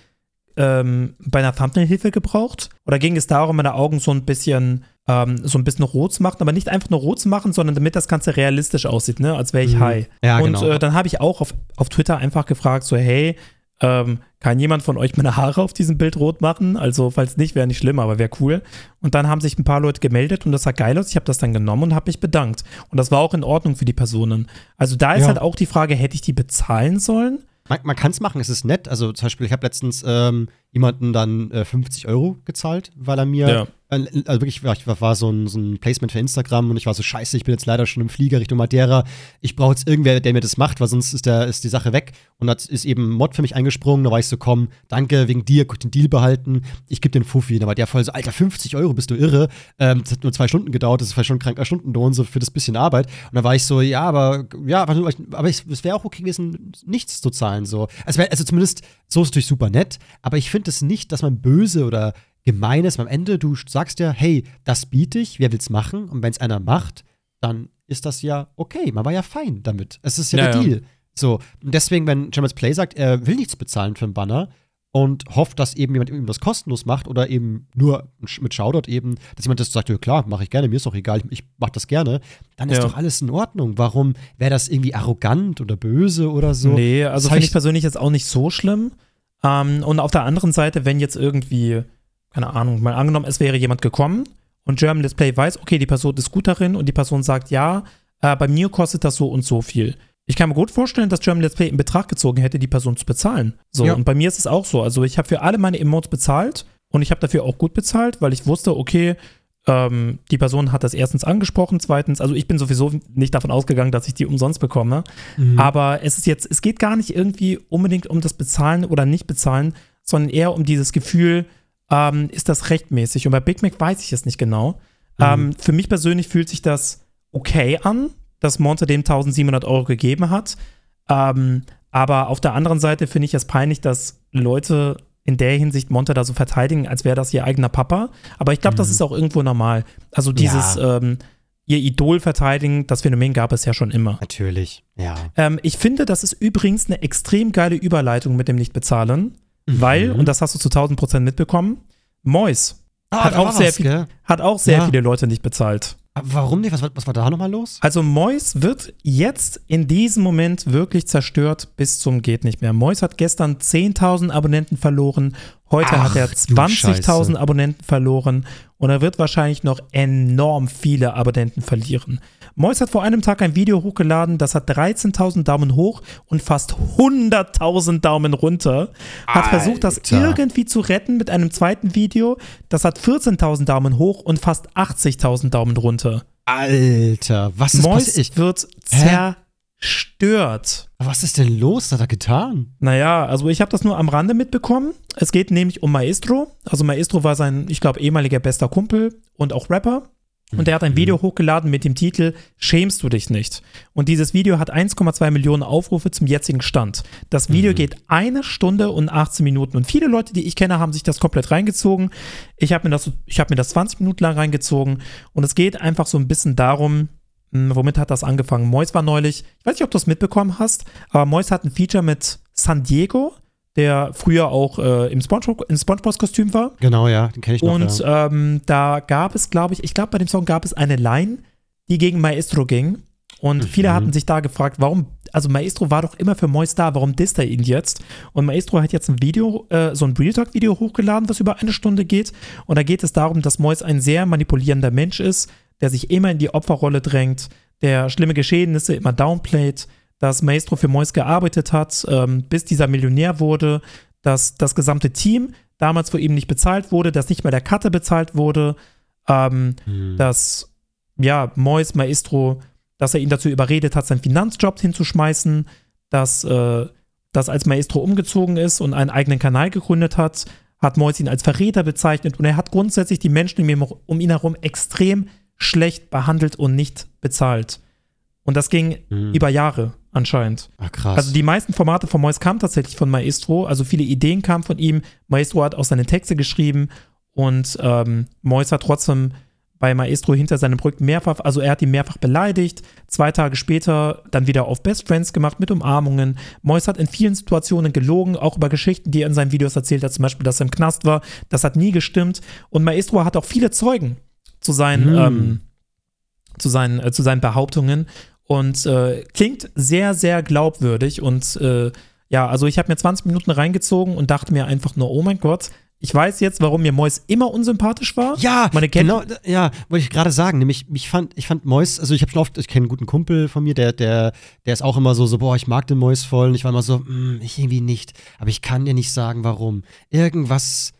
ähm, bei einer Thumbnail-Hilfe gebraucht. Oder ging es darum, meine Augen so ein bisschen, ähm, so ein bisschen rot zu machen, aber nicht einfach nur rot zu machen, sondern damit das Ganze realistisch aussieht, ne? Als wäre ich Mhm. high. Ja, Und genau. äh, dann habe ich auch auf, auf Twitter einfach gefragt, so, hey, ähm, kann jemand von euch meine Haare auf diesem Bild rot machen? Also, falls nicht, wäre nicht schlimm, aber wäre cool. Und dann haben sich ein paar Leute gemeldet und das sah geil aus. Ich habe das dann genommen und habe mich bedankt. Und das war auch in Ordnung für die Personen. Also, da ist Ja. halt auch die Frage, hätte ich die bezahlen sollen? Man, man kann es machen, es ist nett. Also zum Beispiel, ich habe letztens ähm, jemanden dann äh, 50 Euro gezahlt, weil er mir, Ja. Äh, also wirklich, war, ich war, so, ein, so ein Placement für Instagram und ich war so, scheiße, ich bin jetzt leider schon im Flieger Richtung Madeira. Ich brauche jetzt irgendwer, der mir das macht, weil sonst ist, der, ist die Sache weg. Und da ist eben Mod für mich eingesprungen, da war ich so, komm, danke, wegen dir, den Deal behalten, ich gebe den Fuffi. Da war der voll so, Alter, 50 Euro, bist du irre? Ähm, das hat nur zwei Stunden gedauert, das ist schon ein kranker Stundenlohn, so für das bisschen Arbeit. Und da war ich so, ja, aber, ja, aber, es wäre auch okay gewesen, nichts zu zahlen, so. Also, also zumindest, so ist es natürlich super nett, aber ich finde es nicht, dass man böse oder gemein ist. Am Ende, du sagst ja, hey, das biete ich, wer will's machen? Und wenn es einer macht, dann ist das ja okay. Man war ja fein damit. Es ist ja, Ja, der ja. Deal. So, und deswegen, wenn James Play sagt, er will nichts bezahlen für einen Banner und hofft, dass eben jemand ihm das kostenlos macht oder eben nur mit Shoutout eben, dass jemand das sagt, ja klar, mache ich gerne, mir ist doch egal, ich, ich mache das gerne, dann ist Ja. doch alles in Ordnung. Warum wäre das irgendwie arrogant oder böse oder so? Nee, also finde ich persönlich jetzt auch nicht so schlimm. Ähm, und auf der anderen Seite, wenn jetzt irgendwie, keine Ahnung, mal angenommen, es wäre jemand gekommen und German Display weiß, okay, die Person ist gut darin und die Person sagt, ja, äh, bei mir kostet das so und so viel. Ich kann mir gut vorstellen, dass German Let's Play in Betracht gezogen hätte, die Person zu bezahlen. So, Ja. und bei mir ist es auch so. Also ich habe für alle meine Emotes bezahlt und ich habe dafür auch gut bezahlt, weil ich wusste, okay, ähm, die Person hat das erstens angesprochen, zweitens, also ich bin sowieso nicht davon ausgegangen, dass ich die umsonst bekomme. Mhm. Aber es ist jetzt, es geht gar nicht irgendwie unbedingt um das Bezahlen oder nicht bezahlen, sondern eher um dieses Gefühl, ähm, ist das rechtmäßig? Und bei Big Mac weiß ich es nicht genau. Ähm, für mich persönlich fühlt sich das okay an, dass Monte dem 1700 Euro gegeben hat. Ähm, aber auf der anderen Seite finde ich es peinlich, dass Leute in der Hinsicht Monte da so verteidigen, als wäre das ihr eigener Papa. Aber ich glaube, das ist auch irgendwo normal. Also dieses, ähm, ihr Idol verteidigen. Das Phänomen gab es ja schon immer. Natürlich, ja. Ähm, ich finde, das ist übrigens eine extrem geile Überleitung mit dem Nicht-Bezahlen, Mhm. weil, und das hast du zu 1000 Prozent mitbekommen, Mois Ah, hat, auch sehr was, viel, hat auch sehr Ja. viele Leute nicht bezahlt. Aber warum nicht? Was, war- was war da nochmal los? Also Mois wird jetzt in diesem Moment wirklich zerstört bis zum geht nicht mehr. Mois hat gestern 10.000 Abonnenten verloren, heute Ach, hat er du 20.000 Scheiße. Abonnenten verloren und er wird wahrscheinlich noch enorm viele Abonnenten verlieren. Mois hat vor einem Tag ein Video hochgeladen, das hat 13.000 Daumen hoch und fast 100.000 Daumen runter. Hat versucht, das Alter. irgendwie zu retten mit einem zweiten Video, das hat 14.000 Daumen hoch und fast 80.000 Daumen runter. Alter, was ist Mois passiert? Wird zerstört. Was ist denn los? Was hat er getan? Naja, also ich habe das nur am Rande mitbekommen. Es geht nämlich um Maestro. Also Maestro war sein, ich glaube, ehemaliger bester Kumpel und auch Rapper. Und der hat ein Video hochgeladen mit dem Titel Schämst du dich nicht? Und dieses Video hat 1,2 Millionen Aufrufe zum jetzigen Stand. Das Video geht eine Stunde und 18 Minuten. Und viele Leute, die ich kenne, haben sich das komplett reingezogen. Ich habe mir, das- ich hab mir das 20 Minuten lang reingezogen. Und es geht einfach so ein bisschen darum, mh, womit hat das angefangen? Mois war neulich, ich weiß nicht, ob du es mitbekommen hast, aber Mois hat ein Feature mit San Diego, der früher auch äh, im Spongebob, im Spongebob-Kostüm war. Genau, ja, den kenne ich noch. Und ja. ähm, da gab es, glaube ich, ich glaube, bei dem Song gab es eine Line, die gegen Maestro ging. Und viele hatten sich da gefragt, warum, also Maestro war doch immer für Mois da, warum disst er ihn jetzt? Und Maestro hat jetzt ein Video, äh, so ein Real Talk-Video hochgeladen, was über eine Stunde geht. Und da geht es darum, dass Mois ein sehr manipulierender Mensch ist, der sich immer in die Opferrolle drängt, der schlimme Geschehnisse immer downplayt, dass Maestro für Mois gearbeitet hat, ähm, bis dieser Millionär wurde, dass das gesamte Team damals für ihn nicht bezahlt wurde, dass nicht mal der Cutter bezahlt wurde, ähm, Hm. dass ja, Mois Maestro, dass er ihn dazu überredet hat, seinen Finanzjob hinzuschmeißen, dass, äh, dass als Maestro umgezogen ist und einen eigenen Kanal gegründet hat, hat Mois ihn als Verräter bezeichnet und er hat grundsätzlich die Menschen um ihn herum extrem schlecht behandelt und nicht bezahlt. Und das ging Hm. über Jahre anscheinend. Ah, krass. Also die meisten Formate von Mois kamen tatsächlich von Maestro, also viele Ideen kamen von ihm. Maestro hat auch seine Texte geschrieben und ähm, Mois hat trotzdem bei Maestro hinter seinem Rücken mehrfach, also er hat ihn mehrfach beleidigt, zwei Tage später dann wieder auf Best Friends gemacht mit Umarmungen. Mois hat in vielen Situationen gelogen, auch über Geschichten, die er in seinen Videos erzählt hat, zum Beispiel, dass er im Knast war. Das hat nie gestimmt. Und Maestro hat auch viele Zeugen zu seinen, Hm. ähm, zu seinen, äh, zu seinen Behauptungen und äh, klingt sehr, sehr glaubwürdig. Und äh, ja, also ich habe mir 20 Minuten reingezogen und dachte mir einfach nur, oh mein Gott, ich weiß jetzt, warum mir Mois immer unsympathisch war. Ja, Meine Ken- genau, ja, wollte ich gerade sagen. Nämlich, ich fand, ich fand Mois, also ich habe schon oft, ich kenne einen guten Kumpel von mir, der, der, der ist auch immer so, so, boah, ich mag den Mois voll. Und ich war immer so, hm, ich irgendwie nicht. Aber ich kann dir nicht sagen, warum. Irgendwas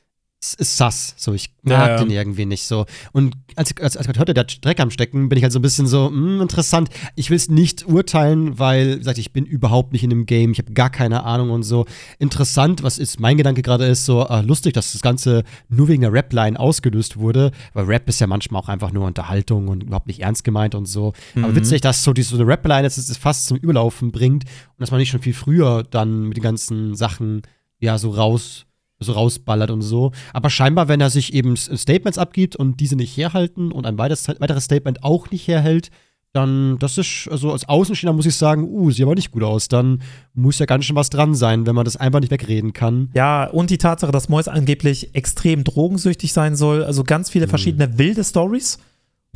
ist, sass. So, ich mag Ja, ja. den irgendwie nicht so. Und als, als, als ich hörte, der hat Dreck am Stecken, bin ich halt so ein bisschen so, hm, interessant. Ich will es nicht urteilen, weil, wie gesagt, ich bin überhaupt nicht in dem Game. Ich habe gar keine Ahnung und so. Interessant, was ist mein Gedanke gerade ist, so äh, lustig, dass das Ganze nur wegen der Rap-Line ausgelöst wurde, weil Rap ist ja manchmal auch einfach nur Unterhaltung und überhaupt nicht ernst gemeint und so. Aber Mhm. witzig, dass so diese so eine Rap-Line jetzt es fast zum Überlaufen bringt und dass man nicht schon viel früher dann mit den ganzen Sachen ja so raus so rausballert und so. Aber scheinbar, wenn er sich eben Statements abgibt und diese nicht herhalten und ein weiteres, weiteres Statement auch nicht herhält, dann, das ist, also als Außenstehender muss ich sagen, uh, sieht aber nicht gut aus. Dann muss ja ganz schön was dran sein, wenn man das einfach nicht wegreden kann. Ja, und die Tatsache, dass Mois angeblich extrem drogensüchtig sein soll. Also ganz viele verschiedene wilde Stories.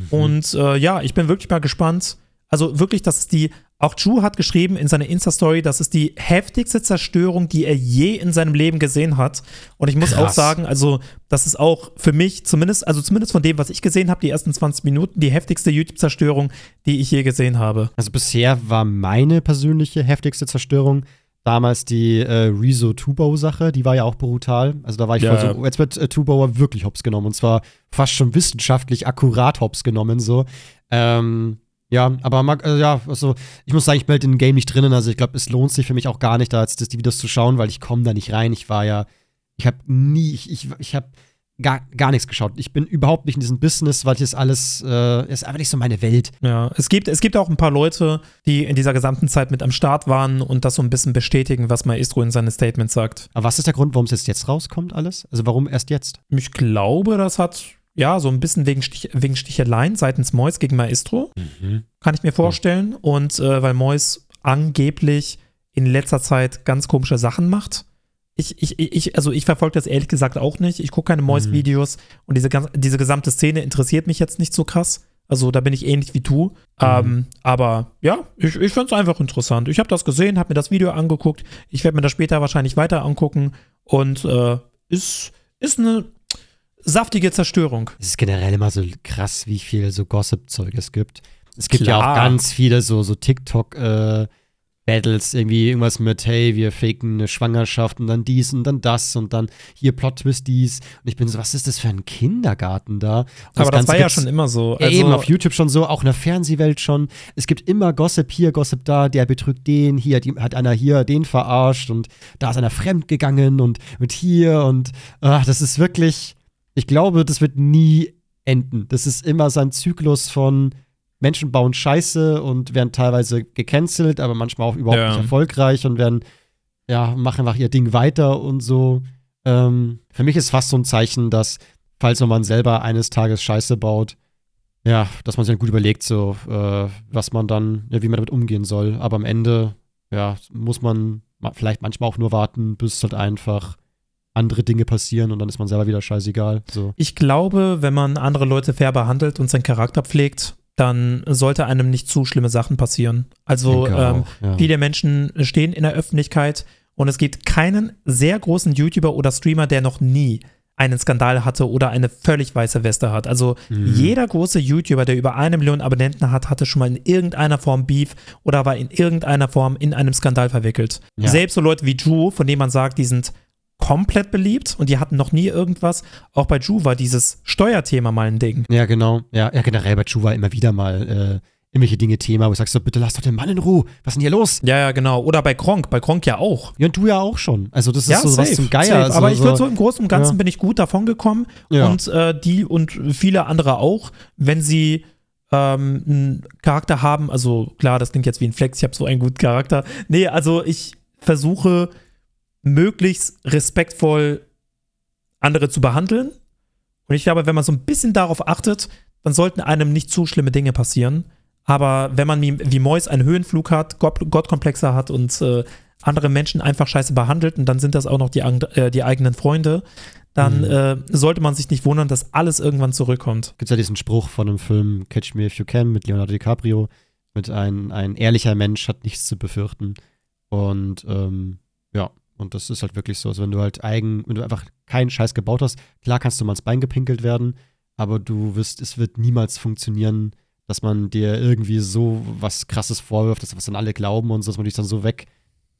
Und äh, ja, ich bin wirklich mal gespannt. Also wirklich, das ist die, auch Drew hat geschrieben in seiner Insta-Story, das ist die heftigste Zerstörung, die er je in seinem Leben gesehen hat. Und ich muss auch Krass. sagen, also das ist auch für mich zumindest, also zumindest von dem, was ich gesehen habe, die ersten 20 Minuten, die heftigste YouTube-Zerstörung, die ich je gesehen habe. Also bisher war meine persönliche heftigste Zerstörung damals die äh, Rezo Tubo-Sache, die war ja auch brutal. Also da war ich Ja. voll so, jetzt wird äh, Tubauer wirklich hops genommen und zwar fast schon wissenschaftlich akkurat hops genommen, so. Ähm, ja, aber mag, äh, ja, also ich muss sagen, ich bin halt in dem Game nicht drinnen, also ich glaube, es lohnt sich für mich auch gar nicht, da jetzt das, die Videos zu schauen, weil ich komme da nicht rein. Ich war ja, ich habe nie, ich, ich, ich habe gar, gar nichts geschaut. Ich bin überhaupt nicht in diesem Business, weil das alles, äh, ist einfach nicht so meine Welt. Ja, es gibt, es gibt auch ein paar Leute, die in dieser gesamten Zeit mit am Start waren und das so ein bisschen bestätigen, was Maestro in seinen Statements sagt. Aber was ist der Grund, warum es jetzt, jetzt rauskommt, alles? Also warum erst jetzt? Ich glaube, das hat ja, so ein bisschen wegen, Stich, wegen Sticheleien seitens Mois gegen Maestro. Mhm. Kann ich mir vorstellen. Und äh, weil Mois angeblich in letzter Zeit ganz komische Sachen macht. Ich, ich, ich, also ich verfolge das ehrlich gesagt auch nicht. Ich gucke keine Mois-Videos und diese, ganz, diese gesamte Szene interessiert mich jetzt nicht so krass. Also da bin ich ähnlich wie du. Ähm, aber ja, ich, ich finde es einfach interessant. Ich habe das gesehen, habe mir das Video angeguckt. Ich werde mir das später wahrscheinlich weiter angucken. Und äh, ist, ist eine saftige Zerstörung. Es ist generell immer so krass, wie viel so Gossip-Zeug es gibt. Es gibt ja Klar. auch ganz viele so, so TikTok- äh, Battles, irgendwie irgendwas mit, hey, wir faken eine Schwangerschaft und dann dies und dann das und dann hier Plot-Twist dies. Und ich bin so, was ist das für ein Kindergarten da? Und Aber das Ganze war ja schon immer so. Ja, Also, eben auf YouTube schon so, auch in der Fernsehwelt schon. Es gibt immer Gossip hier, Gossip da, der betrügt den, hier hat, hat einer hier den verarscht und da ist einer fremdgegangen und mit hier und ach, das ist wirklich, ich glaube, das wird nie enden. Das ist immer so ein Zyklus von Menschen bauen Scheiße und werden teilweise gecancelt, aber manchmal auch überhaupt Ja. nicht erfolgreich und werden, ja, machen einfach ihr Ding weiter und so. Ähm, für mich ist fast so ein Zeichen, dass, falls man selber eines Tages Scheiße baut, ja, dass man sich dann gut überlegt, so, äh, was man dann, ja, wie man damit umgehen soll. Aber am Ende, ja, muss man ma- vielleicht manchmal auch nur warten, bis halt einfach andere Dinge passieren und dann ist man selber wieder scheißegal. So. ich glaube, wenn man andere Leute fair behandelt und seinen Charakter pflegt, dann sollte einem nicht zu schlimme Sachen passieren. Also ähm, ja. viele Menschen stehen in der Öffentlichkeit und es gibt keinen sehr großen YouTuber oder Streamer, der noch nie einen Skandal hatte oder eine völlig weiße Weste hat. Also Mhm. jeder große YouTuber, der über eine Million Abonnenten hat, hatte schon mal in irgendeiner Form Beef oder war in irgendeiner Form in einem Skandal verwickelt. Ja. Selbst so Leute wie Drew, von denen man sagt, die sind komplett beliebt und die hatten noch nie irgendwas. Auch bei Drew war dieses Steuerthema mal ein Ding. Ja, genau. Ja, ja generell bei Chuva immer wieder mal äh, irgendwelche Dinge Thema, wo du sagst so, bitte lass doch den Mann in Ruhe. Was ist denn hier los? Ja, ja, genau. Oder bei Gronk, bei Gronk ja auch. Ja, und du ja auch schon. Also das ist ja, so was zum Geier. safe. Also, Aber ich würde so so, im Großen und Ganzen Ja. bin ich gut davon gekommen Ja. und äh, die und viele andere auch, wenn sie ähm, einen Charakter haben, also klar, das klingt jetzt wie ein Flex, ich habe so einen guten Charakter. Nee, also ich versuche möglichst respektvoll andere zu behandeln. Und ich glaube, wenn man so ein bisschen darauf achtet, dann sollten einem nicht zu schlimme Dinge passieren. Aber wenn man wie, wie Mois einen Höhenflug hat, Gott, Gottkomplexe hat und äh, andere Menschen einfach scheiße behandelt und dann sind das auch noch die, äh, die eigenen Freunde, dann Mhm. äh, sollte man sich nicht wundern, dass alles irgendwann zurückkommt. Gibt es ja diesen Spruch von dem Film Catch Me If You Can mit Leonardo DiCaprio. Mit ein, ein ehrlicher Mensch hat nichts zu befürchten. Und ähm, ja, und das ist halt wirklich so. Also wenn du halt eigen, wenn du einfach keinen Scheiß gebaut hast, klar kannst du mal ins Bein gepinkelt werden, aber du wirst, es wird niemals funktionieren, dass man dir irgendwie so was krasses vorwirft, dass was dann alle glauben und so, dass man dich dann so weg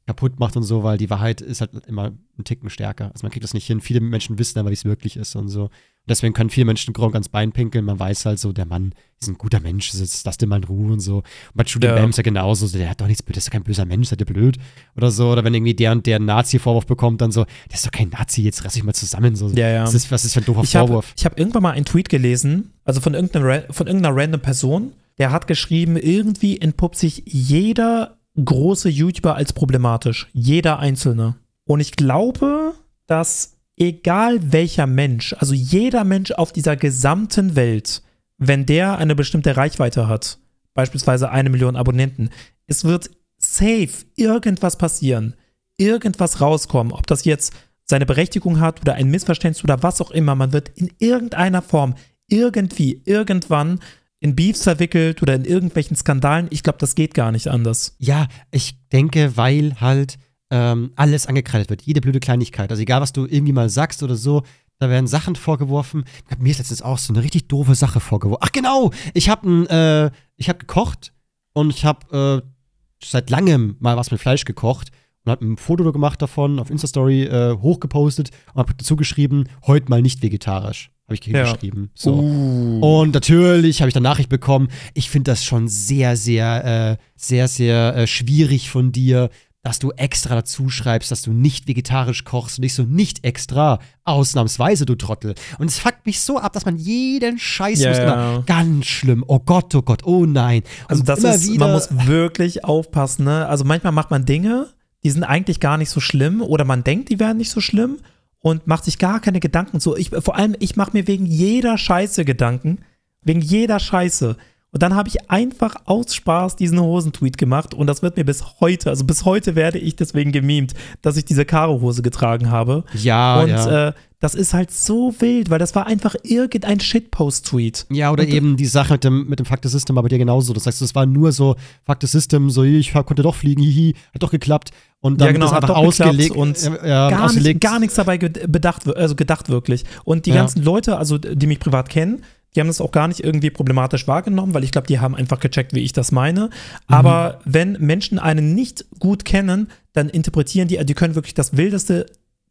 kaputt macht und so, weil die Wahrheit ist halt immer einen Ticken stärker. Also man kriegt das nicht hin. Viele Menschen wissen aber, wie es wirklich ist und so. Und deswegen können viele Menschen Gronk ans Bein pinkeln. Man weiß halt so, der Mann ist ein guter Mensch, jetzt lass den mal in Ruhe und so. Und bei Judy Ja. Bam ist ja genauso, so, der hat doch nichts, der ist doch kein böser Mensch, seid ihr blöd oder so. Oder wenn irgendwie der und der einen Nazi-Vorwurf bekommt, dann so, der ist doch kein Nazi, jetzt reiß dich mal zusammen. So. Ja, ja. Was, ist, was ist für ein doofer Ich habe Vorwurf? hab irgendwann mal einen Tweet gelesen, also von irgendeiner, von irgendeiner random Person, der hat geschrieben, irgendwie entpuppt sich jeder große YouTuber als problematisch. Jeder einzelne. Und ich glaube, dass egal welcher Mensch, also jeder Mensch auf dieser gesamten Welt, wenn der eine bestimmte Reichweite hat, beispielsweise eine Million Abonnenten, es wird safe irgendwas passieren, irgendwas rauskommen, ob das jetzt seine Berechtigung hat oder ein Missverständnis oder was auch immer. Man wird in irgendeiner Form irgendwie, irgendwann in Beefs verwickelt oder in irgendwelchen Skandalen. Ich glaube, das geht gar nicht anders. Ja, ich denke, weil halt ähm, alles angekreidet wird, jede blöde Kleinigkeit. Also egal, was du irgendwie mal sagst oder so, da werden Sachen vorgeworfen. Mir ist letztens auch so eine richtig doofe Sache vorgeworfen. Ach genau, ich habe äh, ich gekocht und ich habe äh, seit langem mal was mit Fleisch gekocht und habe ein Foto gemacht davon auf Insta-Story äh, hochgepostet und habe dazu geschrieben, heute mal nicht vegetarisch. Habe ich Ja. geschrieben. So. Uh. Und natürlich habe ich dann Nachricht bekommen. Ich finde das schon sehr, sehr, äh, sehr, sehr äh, schwierig von dir, dass du extra dazu schreibst, dass du nicht vegetarisch kochst und ich so nicht extra. Ausnahmsweise, du Trottel. Und es fuckt mich so ab, dass man jeden Scheiß Ja, muss ja. immer ganz schlimm. Oh Gott, oh Gott, oh nein. Also Und das immer ist, wieder, man muss wirklich aufpassen, ne? Also manchmal macht man Dinge, die sind eigentlich gar nicht so schlimm oder man denkt, die wären nicht so schlimm und macht sich gar keine Gedanken. So, ich, vor allem, ich mache mir wegen jeder Scheiße Gedanken. Wegen jeder Scheiße. Und dann habe ich einfach aus Spaß diesen Hosentweet gemacht und das wird mir bis heute, also bis heute werde ich deswegen gemimt, dass ich diese Karo-Hose getragen habe. Ja, und ja. Äh, das ist halt so wild, weil das war einfach irgendein Shitpost-Tweet. Ja, oder Und- eben die Sache mit dem, mit dem Fuck the System war bei dir genauso. Das heißt, es war nur so Fuck the System, so ich konnte doch fliegen, hihi, hat doch geklappt. Und dann Ja, genau, das einfach doch geklappt ausgelegt und ja, ja, gar, ausgelegt. nicht, gar nichts dabei bedacht, also gedacht wirklich. Und die Ja. ganzen Leute, also die mich privat kennen, die haben das auch gar nicht irgendwie problematisch wahrgenommen, weil ich glaube, die haben einfach gecheckt, wie ich das meine. Mhm. Aber wenn Menschen einen nicht gut kennen, dann interpretieren die, die können wirklich das Wildeste,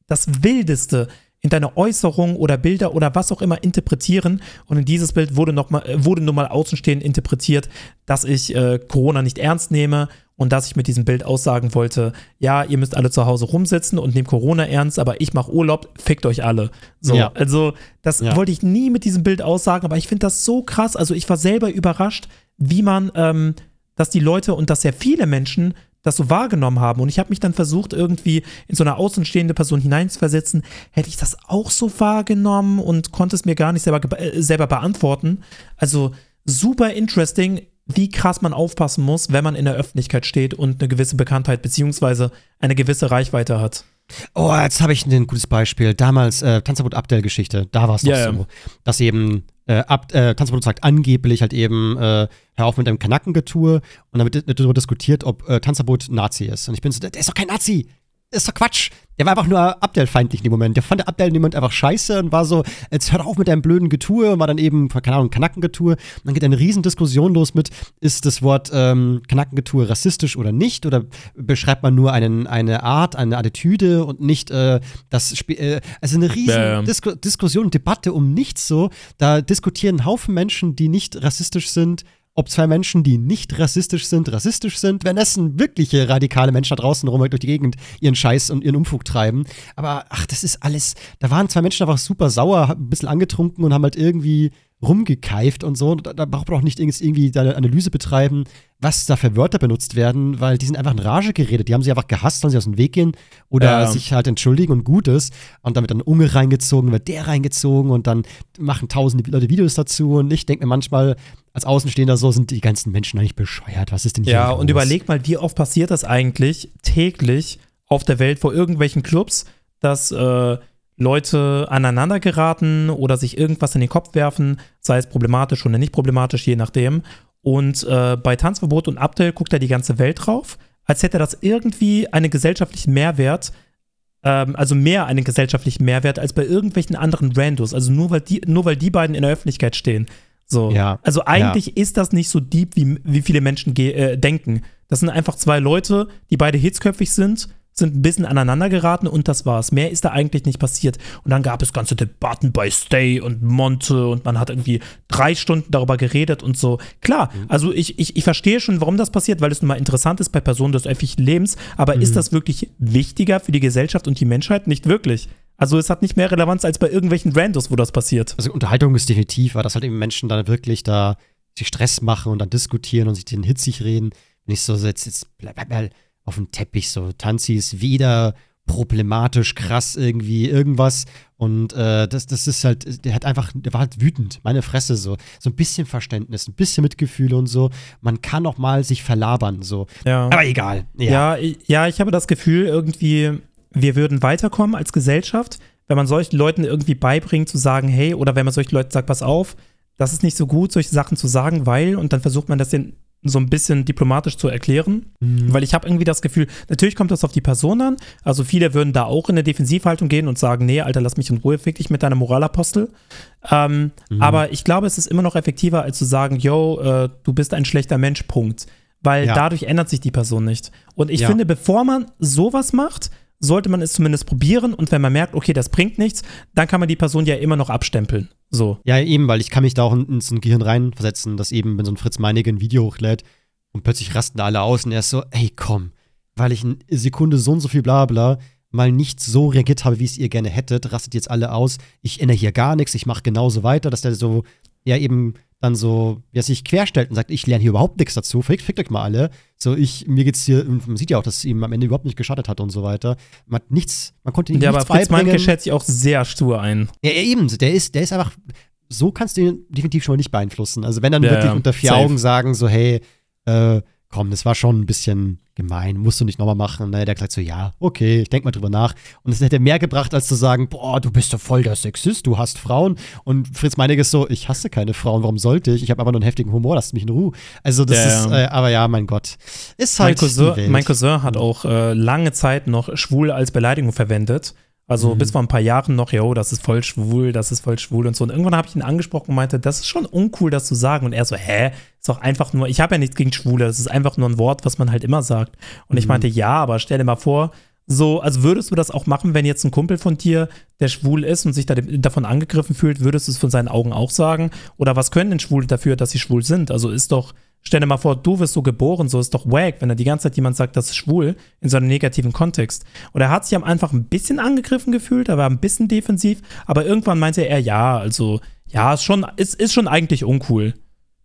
das Wildeste in deine Äußerung oder Bilder oder was auch immer interpretieren. Und in dieses Bild wurde, noch mal, äh, wurde nun mal außenstehend interpretiert, dass ich äh, Corona nicht ernst nehme und dass ich mit diesem Bild aussagen wollte, ja, ihr müsst alle zu Hause rumsitzen und nehmt Corona ernst, aber ich mache Urlaub, fickt euch alle. So, Ja. also das Ja. wollte ich nie mit diesem Bild aussagen, aber ich finde das so krass. Also ich war selber überrascht, wie man, ähm, dass die Leute und dass sehr viele Menschen das so wahrgenommen haben. Und ich habe mich dann versucht, irgendwie in so eine außenstehende Person hineinzuversetzen. Hätte ich das auch so wahrgenommen und konnte es mir gar nicht selber, äh, selber beantworten. Also super interesting, wie krass man aufpassen muss, wenn man in der Öffentlichkeit steht und eine gewisse Bekanntheit beziehungsweise eine gewisse Reichweite hat. Oh, jetzt habe ich ein gutes Beispiel. Damals äh, Tanzverbot Abdel-Geschichte, da war es doch Ja, ja. so, dass eben äh, Ab äh, Tanzverbot sagt angeblich halt eben, äh, hör auf mit deinem Kanackengetue und wird darüber diskutiert, ob äh, Tanzverbot Nazi ist. Und ich bin so, der ist doch kein Nazi. Ist doch Quatsch. Der war einfach nur Abdel-feindlich in dem Moment. Der fand Abdel in dem Moment einfach scheiße und war so, jetzt hör auf mit deinem blöden Getue und war dann eben, keine Ahnung, Kanackengetue. Und dann geht eine Riesendiskussion los mit, ist das Wort ähm, Kanackengetue rassistisch oder nicht? Oder beschreibt man nur einen, eine Art, eine Attitüde und nicht äh, das Sp äh, Also eine riesen. Disku Diskussion, Debatte um nichts so. Da diskutieren Haufen Menschen, die nicht rassistisch sind, ob zwei Menschen, die nicht rassistisch sind, rassistisch sind, wenn es wirkliche radikale Menschen da draußen rum durch die Gegend ihren Scheiß und ihren Umfug treiben. Aber ach, das ist alles. Da waren zwei Menschen einfach super sauer, ein bisschen angetrunken und haben halt irgendwie rumgekeift und so. Da, da braucht man auch nicht irgendwie eine Analyse betreiben, was da für Wörter benutzt werden, weil die sind einfach in Rage geredet. Die haben sie einfach gehasst, sollen sie aus dem Weg gehen oder Ja. sich halt entschuldigen und gut ist. Und wird dann Unge reingezogen, wird der reingezogen und dann machen tausende Leute Videos dazu. Und ich denke mir manchmal, als Außenstehender so, sind die ganzen Menschen eigentlich bescheuert. Was ist denn hier Ja, und überleg mal, wie oft passiert das eigentlich täglich auf der Welt vor irgendwelchen Clubs, dass äh, Leute aneinander geraten oder sich irgendwas in den Kopf werfen, sei es problematisch oder nicht problematisch, je nachdem. Und äh, bei Tanzverbot und Abdel guckt da die ganze Welt drauf, als hätte das irgendwie einen gesellschaftlichen Mehrwert, ähm, also mehr einen gesellschaftlichen Mehrwert als bei irgendwelchen anderen Randos. Also nur weil die, nur weil die beiden in der Öffentlichkeit stehen. So. Ja, Also eigentlich ist das nicht so deep, wie, wie viele Menschen ge äh, denken. Das sind einfach zwei Leute, die beide hitzköpfig sind, sind ein bisschen aneinander geraten und das war's. Mehr ist da eigentlich nicht passiert. Und dann gab es ganze Debatten bei Stay und Monte und man hat irgendwie drei Stunden darüber geredet und so. Klar, also ich, ich, ich verstehe schon, warum das passiert, weil es nun mal interessant ist bei Personen des öffentlichen Lebens, aber ist das wirklich wichtiger für die Gesellschaft und die Menschheit? Nicht wirklich. Also es hat nicht mehr Relevanz als bei irgendwelchen Randos, wo das passiert. Also Unterhaltung ist definitiv, weil das halt eben Menschen dann wirklich da sich Stress machen und dann diskutieren und sich den hitzig reden. Nicht so, jetzt, jetzt bleib, bleib mal auf dem Teppich, so Tanzi ist wieder problematisch, krass irgendwie, irgendwas. Und äh, das, das ist halt, der hat einfach, der war halt wütend, meine Fresse so. So ein bisschen Verständnis, ein bisschen Mitgefühl und so. Man kann auch mal sich verlabern, so. Ja. Aber egal. Ja. Ja, ich, ja, ich habe das Gefühl, irgendwie, wir würden weiterkommen als Gesellschaft, wenn man solchen Leuten irgendwie beibringt, zu sagen, hey, oder wenn man solchen Leuten sagt, pass auf, das ist nicht so gut, solche Sachen zu sagen, weil, und dann versucht man das den so ein bisschen diplomatisch zu erklären, Mhm. weil ich habe irgendwie das Gefühl, natürlich kommt das auf die Person an, also viele würden da auch in eine Defensivhaltung gehen und sagen, nee, Alter, lass mich in Ruhe, fick dich mit deinem Moralapostel. Ähm, Mhm. Aber ich glaube, es ist immer noch effektiver, als zu sagen, yo, äh, du bist ein schlechter Mensch, Punkt. Weil Ja. dadurch ändert sich die Person nicht. Und ich Ja. finde, bevor man sowas macht, sollte man es zumindest probieren und wenn man merkt, okay, das bringt nichts, dann kann man die Person ja immer noch abstempeln. So. Ja, eben, weil ich kann mich da auch in, in Gehirn reinversetzen, dass eben, wenn so ein Fritz Meinecke ein Video hochlädt und plötzlich rasten alle aus und er ist so, ey, komm, weil ich eine Sekunde so und so viel bla bla mal nicht so reagiert habe, wie es ihr gerne hättet, rastet jetzt alle aus, ich ändere hier gar nichts, ich mache genauso weiter, dass der so, er eben dann so, ja, sich querstellt und sagt, ich lerne hier überhaupt nichts dazu, fickt, fickt euch mal alle. So, ich, mir geht's hier, man sieht ja auch, dass es ihm am Ende überhaupt nicht geschadet hat und so weiter. Man hat nichts, man konnte ihm Ja, nichts aber Fritz beibringen. Meinke schätze ich auch sehr stur ein. Ja, ja, eben, der ist, der ist einfach, so kannst du ihn definitiv schon mal nicht beeinflussen. Also wenn dann Ja, wirklich ja, unter vier safe. Augen sagen, so, hey, äh, komm, das war schon ein bisschen gemein, musst du nicht nochmal machen. Ne? Der sagt so, ja, okay, ich denk mal drüber nach. Und es hätte mehr gebracht, als zu sagen, boah, du bist doch voll der Sexist, du hast Frauen. Und Fritz Meinecke ist so, ich hasse keine Frauen, warum sollte ich? Ich habe einfach nur einen heftigen Humor, lasst mich in Ruhe. Also das Ja, ist, ja. äh, aber ja, mein Gott, ist Mein halt die Cousin, mein Cousin hat auch äh, lange Zeit noch schwul als Beleidigung verwendet. Also Mhm. bis vor ein paar Jahren noch, jo, das ist voll schwul, das ist voll schwul und so. Und irgendwann habe ich ihn angesprochen und meinte, das ist schon uncool, das zu sagen. Und er so, hä? Ist doch einfach nur, ich habe ja nichts gegen Schwule, das ist einfach nur ein Wort, was man halt immer sagt. Und ich Mhm. meinte, ja, aber stell dir mal vor, so, also würdest du das auch machen, wenn jetzt ein Kumpel von dir, der schwul ist und sich da, davon angegriffen fühlt, würdest du es von seinen Augen auch sagen? Oder was können denn Schwule dafür, dass sie schwul sind? Also ist doch, stell dir mal vor, du wirst so geboren, so ist doch wack, wenn da die ganze Zeit jemand sagt, das ist schwul, in so einem negativen Kontext. Und er hat sich am Anfang ein bisschen angegriffen gefühlt, er war ein bisschen defensiv, aber irgendwann meinte er, ja, also, ja, ist schon, ist, ist schon eigentlich uncool.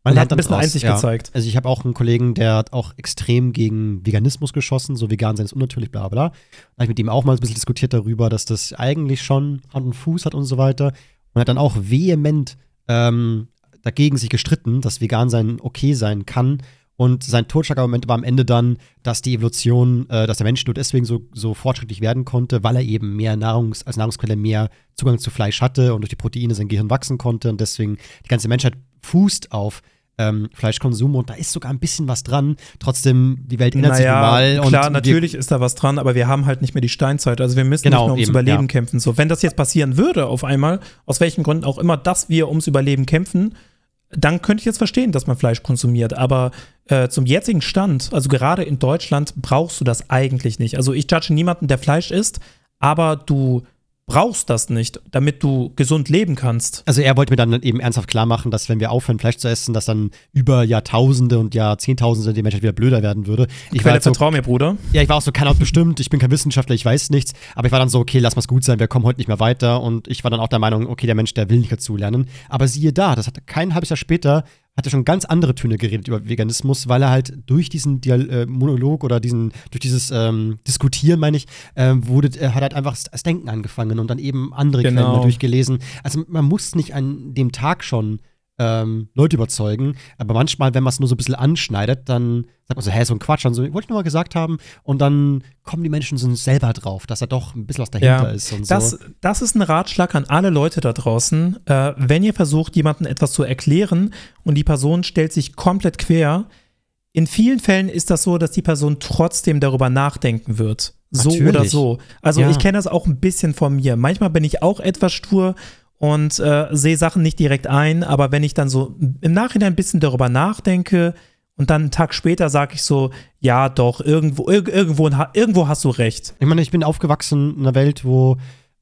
Man Und hat ein bisschen draus, Einsicht gezeigt. Also ich habe auch einen Kollegen, der hat auch extrem gegen Veganismus geschossen, so vegan sein ist unnatürlich, bla bla. Da habe ich mit ihm auch mal ein bisschen diskutiert darüber, dass das eigentlich schon Hand und Fuß hat und so weiter. Und hat dann auch vehement ähm, dagegen sich gestritten, dass vegan sein okay sein kann. Und sein Totschlagargument war am Ende dann, dass die Evolution, äh, dass der Mensch nur deswegen so, so fortschrittlich werden konnte, weil er eben mehr Nahrungs-, als Nahrungsquelle mehr Zugang zu Fleisch hatte und durch die Proteine sein Gehirn wachsen konnte. Und deswegen die ganze Menschheit fußt auf ähm, Fleischkonsum und da ist sogar ein bisschen was dran. Trotzdem, die Welt ändert sich nun mal. und klar, natürlich ist da was dran, aber wir haben halt nicht mehr die Steinzeit. Also wir müssen Genau, nicht mehr ums eben, Überleben ja. kämpfen. So, wenn das jetzt passieren würde auf einmal, aus welchen Gründen auch immer, dass wir ums Überleben kämpfen, dann könnte ich jetzt verstehen, dass man Fleisch konsumiert. Aber äh, zum jetzigen Stand, also gerade in Deutschland, brauchst du das eigentlich nicht. Also ich judge niemanden, der Fleisch isst, aber du brauchst das nicht, damit du gesund leben kannst. Also er wollte mir dann eben ernsthaft klar machen, dass wenn wir aufhören, Fleisch zu essen, dass dann über Jahrtausende und Jahrzehntausende die Menschheit wieder blöder werden würde. Ich war Quelle, halt so, vertrau mir, Bruder. ja, ich war auch so, keine Ahnung, bestimmt, ich bin kein Wissenschaftler, ich weiß nichts, aber ich war dann so, okay, lass mal's gut sein, wir kommen heute nicht mehr weiter und ich war dann auch der Meinung, okay, der Mensch, der will nicht dazulernen. Aber siehe da, das hat kein halbes Jahr später, hat er schon ganz andere Töne geredet über Veganismus, weil er halt durch diesen Dial äh, Monolog oder diesen, durch dieses ähm, Diskutieren, meine ich, ähm, wurde, er hat halt einfach das Denken angefangen und dann eben andere Quellen Genau. mal durchgelesen. Also man muss nicht an dem Tag schon ähm, Leute überzeugen, aber manchmal, wenn man es nur so ein bisschen anschneidet, dann sagt man so, hä, so ein Quatsch, dann so, wollte ich nur mal gesagt haben und dann kommen die Menschen so selber drauf, dass da doch ein bisschen was dahinter Ja, ist und Das, so. das ist ein Ratschlag an alle Leute da draußen. Äh, wenn ihr versucht, jemandem etwas zu erklären und die Person stellt sich komplett quer, in vielen Fällen ist das so, dass die Person trotzdem darüber nachdenken wird. So Natürlich. oder so. Also Ja. ich kenne das auch ein bisschen von mir. Manchmal bin ich auch etwas stur und äh, sehe Sachen nicht direkt ein, aber wenn ich dann so im Nachhinein ein bisschen darüber nachdenke und dann einen Tag später sage ich so, ja doch, irgendwo, irg irgendwo, irgendwo hast du recht. Ich meine, ich bin aufgewachsen in einer Welt, wo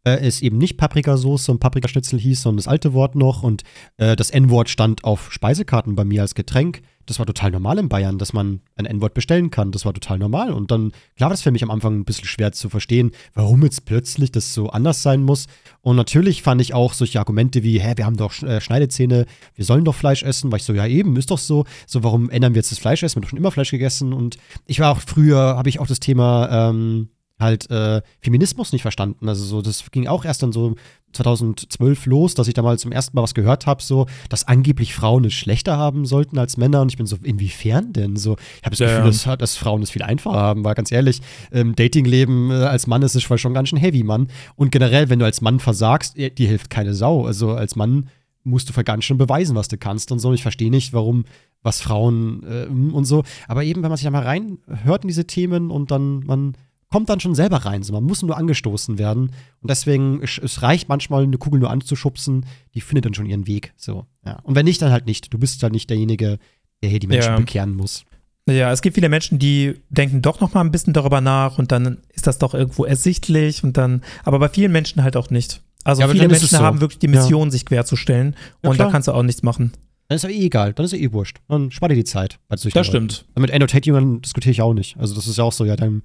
äh, es eben nicht Paprikasauce und Paprikaschnitzel hieß, sondern das alte Wort noch. Und äh, das N-Wort stand auf Speisekarten bei mir als Getränk. Das war total normal in Bayern, dass man ein N-Wort bestellen kann. Das war total normal. Und dann, klar war das für mich am Anfang ein bisschen schwer zu verstehen, warum jetzt plötzlich das so anders sein muss. Und natürlich fand ich auch solche Argumente wie, hä, wir haben doch äh, Schneidezähne, wir sollen doch Fleisch essen. Weil ich so, ja eben, ist doch so. So, warum ändern wir jetzt das Fleisch essen? Wir haben doch schon immer Fleisch gegessen. Und ich war auch früher, habe ich auch das Thema ähm, halt äh, Feminismus nicht verstanden. Also so, das ging auch erst dann so 2012 los, dass ich da mal zum ersten Mal was gehört habe, so, dass angeblich Frauen es schlechter haben sollten als Männer. Und ich bin so, inwiefern denn? So, ich habe das Gefühl, dass, dass Frauen es viel einfacher haben, weil ganz ehrlich, ähm, Datingleben äh, als Mann ist es schon ganz schön heavy, Mann. Und generell, wenn du als Mann versagst, eh, dir hilft keine Sau. Also als Mann musst du ganz schön beweisen, was du kannst und so. Ich verstehe nicht, warum was Frauen äh, und so. Aber eben, wenn man sich da mal reinhört in diese Themen und dann man kommt dann schon selber rein. So, man muss nur angestoßen werden. Und deswegen, es, es reicht manchmal, eine Kugel nur anzuschubsen, die findet dann schon ihren Weg. So, ja. Und wenn nicht, dann halt nicht. Du bist dann nicht derjenige, der hier die Menschen Ja. bekehren muss. Ja, es gibt viele Menschen, die denken doch noch mal ein bisschen darüber nach und dann ist das doch irgendwo ersichtlich und dann, aber bei vielen Menschen halt auch nicht. Also Ja, viele Menschen so. haben wirklich die Mission, sich querzustellen Ja, und da klar. kannst du auch nichts machen. Dann ist ja eh egal. Dann ist ja eh wurscht. Dann spar dir die Zeit. Das stimmt. Und mit Annotate-Jüngern diskutiere ich auch nicht. Also, das ist ja auch so, ja, dann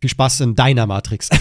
viel Spaß in deiner Matrix.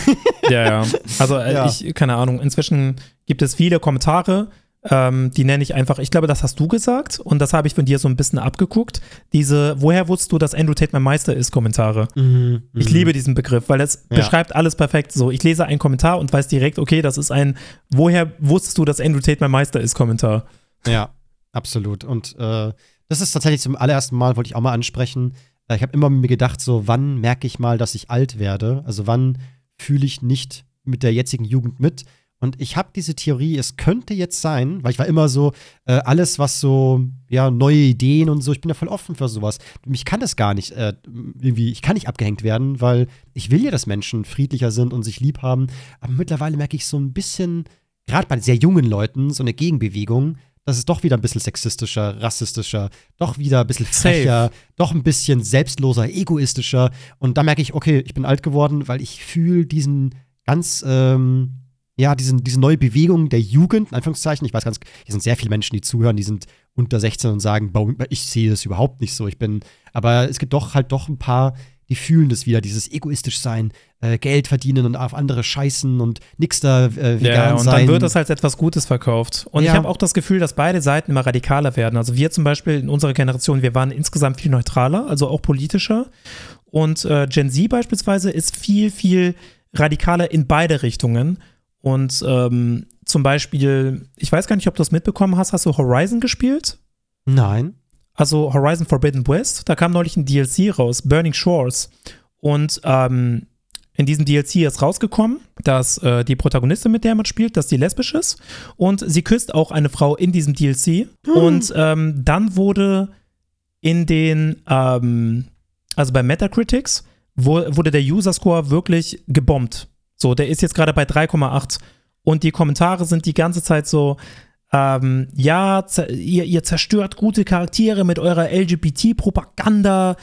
Ja, ja. Also äh, Ja. ich, keine Ahnung, inzwischen gibt es viele Kommentare, Ähm, die nenne ich einfach, ich glaube, das hast du gesagt und das habe ich von dir so ein bisschen abgeguckt. Diese, woher wusstest du, dass Andrew Tate mein Meister ist, Kommentare. Mhm, Ich mhm. liebe diesen Begriff, weil es Ja. beschreibt alles perfekt. So, ich lese einen Kommentar und weiß direkt, okay, das ist ein, woher wusstest du, dass Andrew Tate mein Meister ist, Kommentar. Ja, absolut. Und äh, das ist tatsächlich zum allerersten Mal, wollte ich auch mal ansprechen. Äh, ich habe immer mir gedacht, so, wann merke ich mal, dass ich alt werde? Also, wann fühle ich nicht mit der jetzigen Jugend mit? Und ich habe diese Theorie, es könnte jetzt sein, weil ich war immer so, äh, alles, was so, ja, neue Ideen und so, ich bin ja voll offen für sowas. Mich kann das gar nicht, äh, irgendwie, ich kann nicht abgehängt werden, weil ich will ja, dass Menschen friedlicher sind und sich lieb haben. Aber mittlerweile merke ich so ein bisschen, gerade bei sehr jungen Leuten, so eine Gegenbewegung, dass es doch wieder ein bisschen sexistischer, rassistischer, doch wieder ein bisschen Safe. frecher, doch ein bisschen selbstloser, egoistischer. Und da merke ich, okay, ich bin alt geworden, weil ich fühle diesen ganz, ähm, ja, diesen, diese neue Bewegung der Jugend, in Anführungszeichen. Ich weiß ganz, hier sind sehr viele Menschen, die zuhören, die sind unter 16 und sagen, "Boah, ich sehe das überhaupt nicht so. Ich bin, aber es gibt doch halt doch ein paar, die fühlen das wieder, dieses egoistisch sein, äh, Geld verdienen und auf andere scheißen und nix da äh, vegan Ja, und sein. dann wird das als etwas Gutes verkauft. Und ich Ja. habe auch das Gefühl, dass beide Seiten immer radikaler werden. Also wir zum Beispiel in unserer Generation, wir waren insgesamt viel neutraler, also auch politischer. Und äh, Gen Z beispielsweise ist viel, viel radikaler in beide Richtungen. Und ähm, zum Beispiel, ich weiß gar nicht, ob du das mitbekommen hast, hast du Horizon gespielt? Nein. Also Horizon Forbidden West, da kam neulich ein DLC raus, Burning Shores. Und ähm, in diesem DLC ist rausgekommen, dass äh, die Protagonistin, mit der man spielt, dass die lesbisch ist. Und sie küsst auch eine Frau in diesem DLC. Und ähm, dann wurde in den, ähm, also bei Metacritics, wo, wurde der User-Score wirklich gebombt. So, der ist jetzt gerade bei 3,8. Und die Kommentare sind die ganze Zeit so, ähm, ja, ihr, ihr zerstört gute Charaktere mit eurer LGBT-Propaganda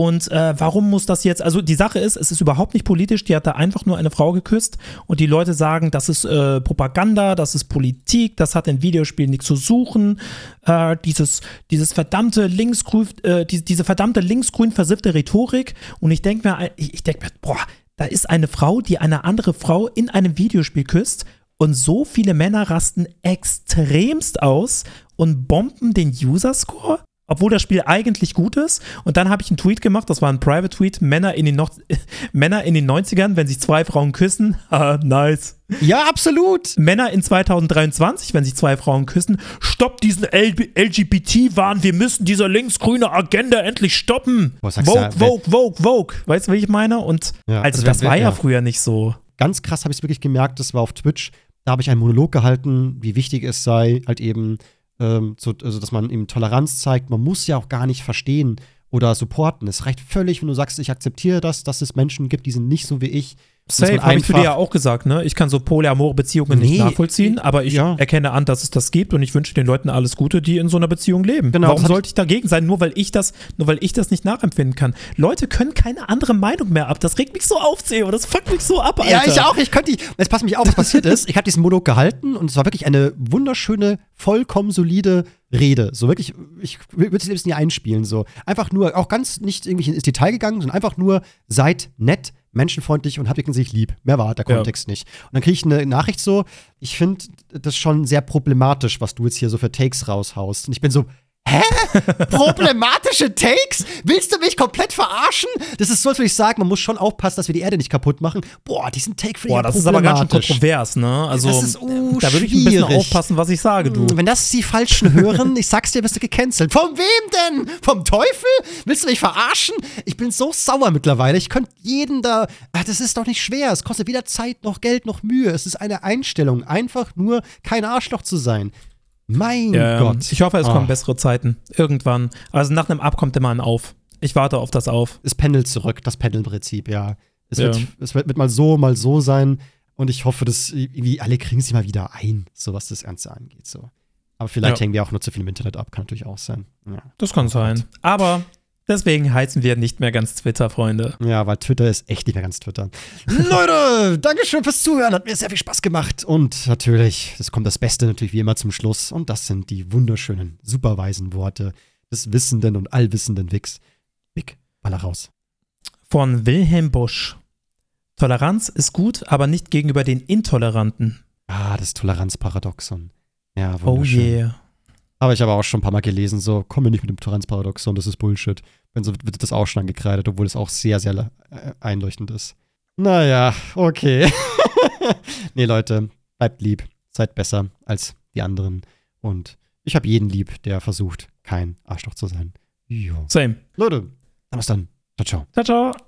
und äh, warum muss das jetzt, also die Sache ist, es ist überhaupt nicht politisch, die hat da einfach nur eine Frau geküsst. Und die Leute sagen, das ist äh, Propaganda, das ist Politik, das hat in Videospielen nichts zu suchen, äh, dieses, dieses verdammte linksgrün, äh, die, diese verdammte linksgrün versiffte Rhetorik. Und ich denke mir, ich, ich denke mir, boah, da ist eine Frau, die eine andere Frau in einem Videospiel küsst und so viele Männer rasten extremst aus und bomben den User-Score, obwohl das Spiel eigentlich gut ist. Und dann habe ich einen Tweet gemacht, das war ein Private-Tweet, Männer, in den Männer in den 90ern, wenn sich zwei Frauen küssen, ah, nice. Ja, absolut. Männer in 2023, wenn sich zwei Frauen küssen, stoppt diesen LGBT-Wahn, wir müssen diese linksgrüne Agenda endlich stoppen. Boah, Vogue, Vogue, Vogue, Vogue. Weißt du, wie ich meine? Und Ja, also also das wenn- war ja, ja. früher nicht so. Ganz krass habe ich es wirklich gemerkt, das war auf Twitch. Da habe ich einen Monolog gehalten, wie wichtig es sei, halt eben, ähm, so, also dass man eben Toleranz zeigt. Man muss ja auch gar nicht verstehen oder supporten. Es reicht völlig, wenn du sagst, ich akzeptiere das, dass es Menschen gibt, die sind nicht so wie ich. Safe, habe ich zu dir ja auch gesagt, ne? Ich kann so polyamore Beziehungen Nee, nicht nachvollziehen, aber ich ja. erkenne an, dass es das gibt und ich wünsche den Leuten alles Gute, die in so einer Beziehung leben. Genau, Warum sollte ich dagegen sein, nur weil ich das, nur weil ich das nicht nachempfinden kann? Leute können keine andere Meinung mehr ab. Das regt mich so auf, Theo. Das fuckt mich so ab, Alter. Ja, ich auch. Ich könnte die. Jetzt pass mich auf, was passiert ist. Ich habe diesen Monolog gehalten und es war wirklich eine wunderschöne, vollkommen solide Rede. So wirklich, ich würde es jetzt nicht einspielen. So einfach nur, auch ganz nicht irgendwie ins Detail gegangen, sondern einfach nur seid nett, menschenfreundlich und habt in sich lieb. Mehr war der Ja. Kontext nicht. Und dann kriege ich eine Nachricht so, ich finde das schon sehr problematisch, was du jetzt hier so für Takes raushaust. Und ich bin so, Hä? Problematische Takes? Willst du mich komplett verarschen? Das ist so, als würde ich sagen, man muss schon aufpassen, dass wir die Erde nicht kaputt machen. Boah, diesen Take ich Boah, das ist aber ganz schön kontrovers, ne? Also, Das ist, uh, da würde ich ein bisschen aufpassen, was ich sage, du. Wenn das die Falschen hören, ich sag's dir, bist du gecancelt. Von wem denn? Vom Teufel? Willst du mich verarschen? Ich bin so sauer mittlerweile. Ich könnte jeden da. Das ist doch nicht schwer. Es kostet weder Zeit noch Geld noch Mühe. Es ist eine Einstellung. Einfach nur kein Arschloch zu sein. Mein Ähm, Gott. Ich hoffe, es Ah. kommen bessere Zeiten. Irgendwann. Also nach einem Ab kommt immer ein Auf. Ich warte auf das Auf. es pendelt zurück, das Pendelprinzip, ja. Es, Ja. Wird, es wird, wird mal so, mal so sein. Und ich hoffe, dass irgendwie alle kriegen sie mal wieder ein, so was das Ganze angeht. So. Aber vielleicht Ja. hängen wir auch nur zu viel im Internet ab, kann natürlich auch sein. Ja, Das kann sein. Aber deswegen heizen wir nicht mehr ganz Twitter, Freunde. ja weil Twitter ist echt nicht mehr ganz Twitter. Leute, Dankeschön fürs Zuhören, hat mir sehr viel Spaß gemacht. Und natürlich, es kommt das Beste natürlich wie immer zum Schluss. Und das sind die wunderschönen, superweisen Worte des wissenden und allwissenden Wix. Wick, baller raus. Von Wilhelm Busch. Toleranz ist gut, aber nicht gegenüber den Intoleranten. Ah, das Toleranzparadoxon. Ja, Oh wunderschön. yeah. Habe ich aber auch schon ein paar Mal gelesen, so, komm mir nicht mit dem Toleranzparadoxon, das ist Bullshit. Wenn so wird das auch schon angekreidet, obwohl es auch sehr, sehr äh, einleuchtend ist. Naja, okay. nee, Leute, bleibt lieb. Seid besser als die anderen. Und ich habe jeden lieb, der versucht, kein Arschloch zu sein. Jo. Same. Leute, dann bis dann. Ciao, ciao. Ciao, ciao.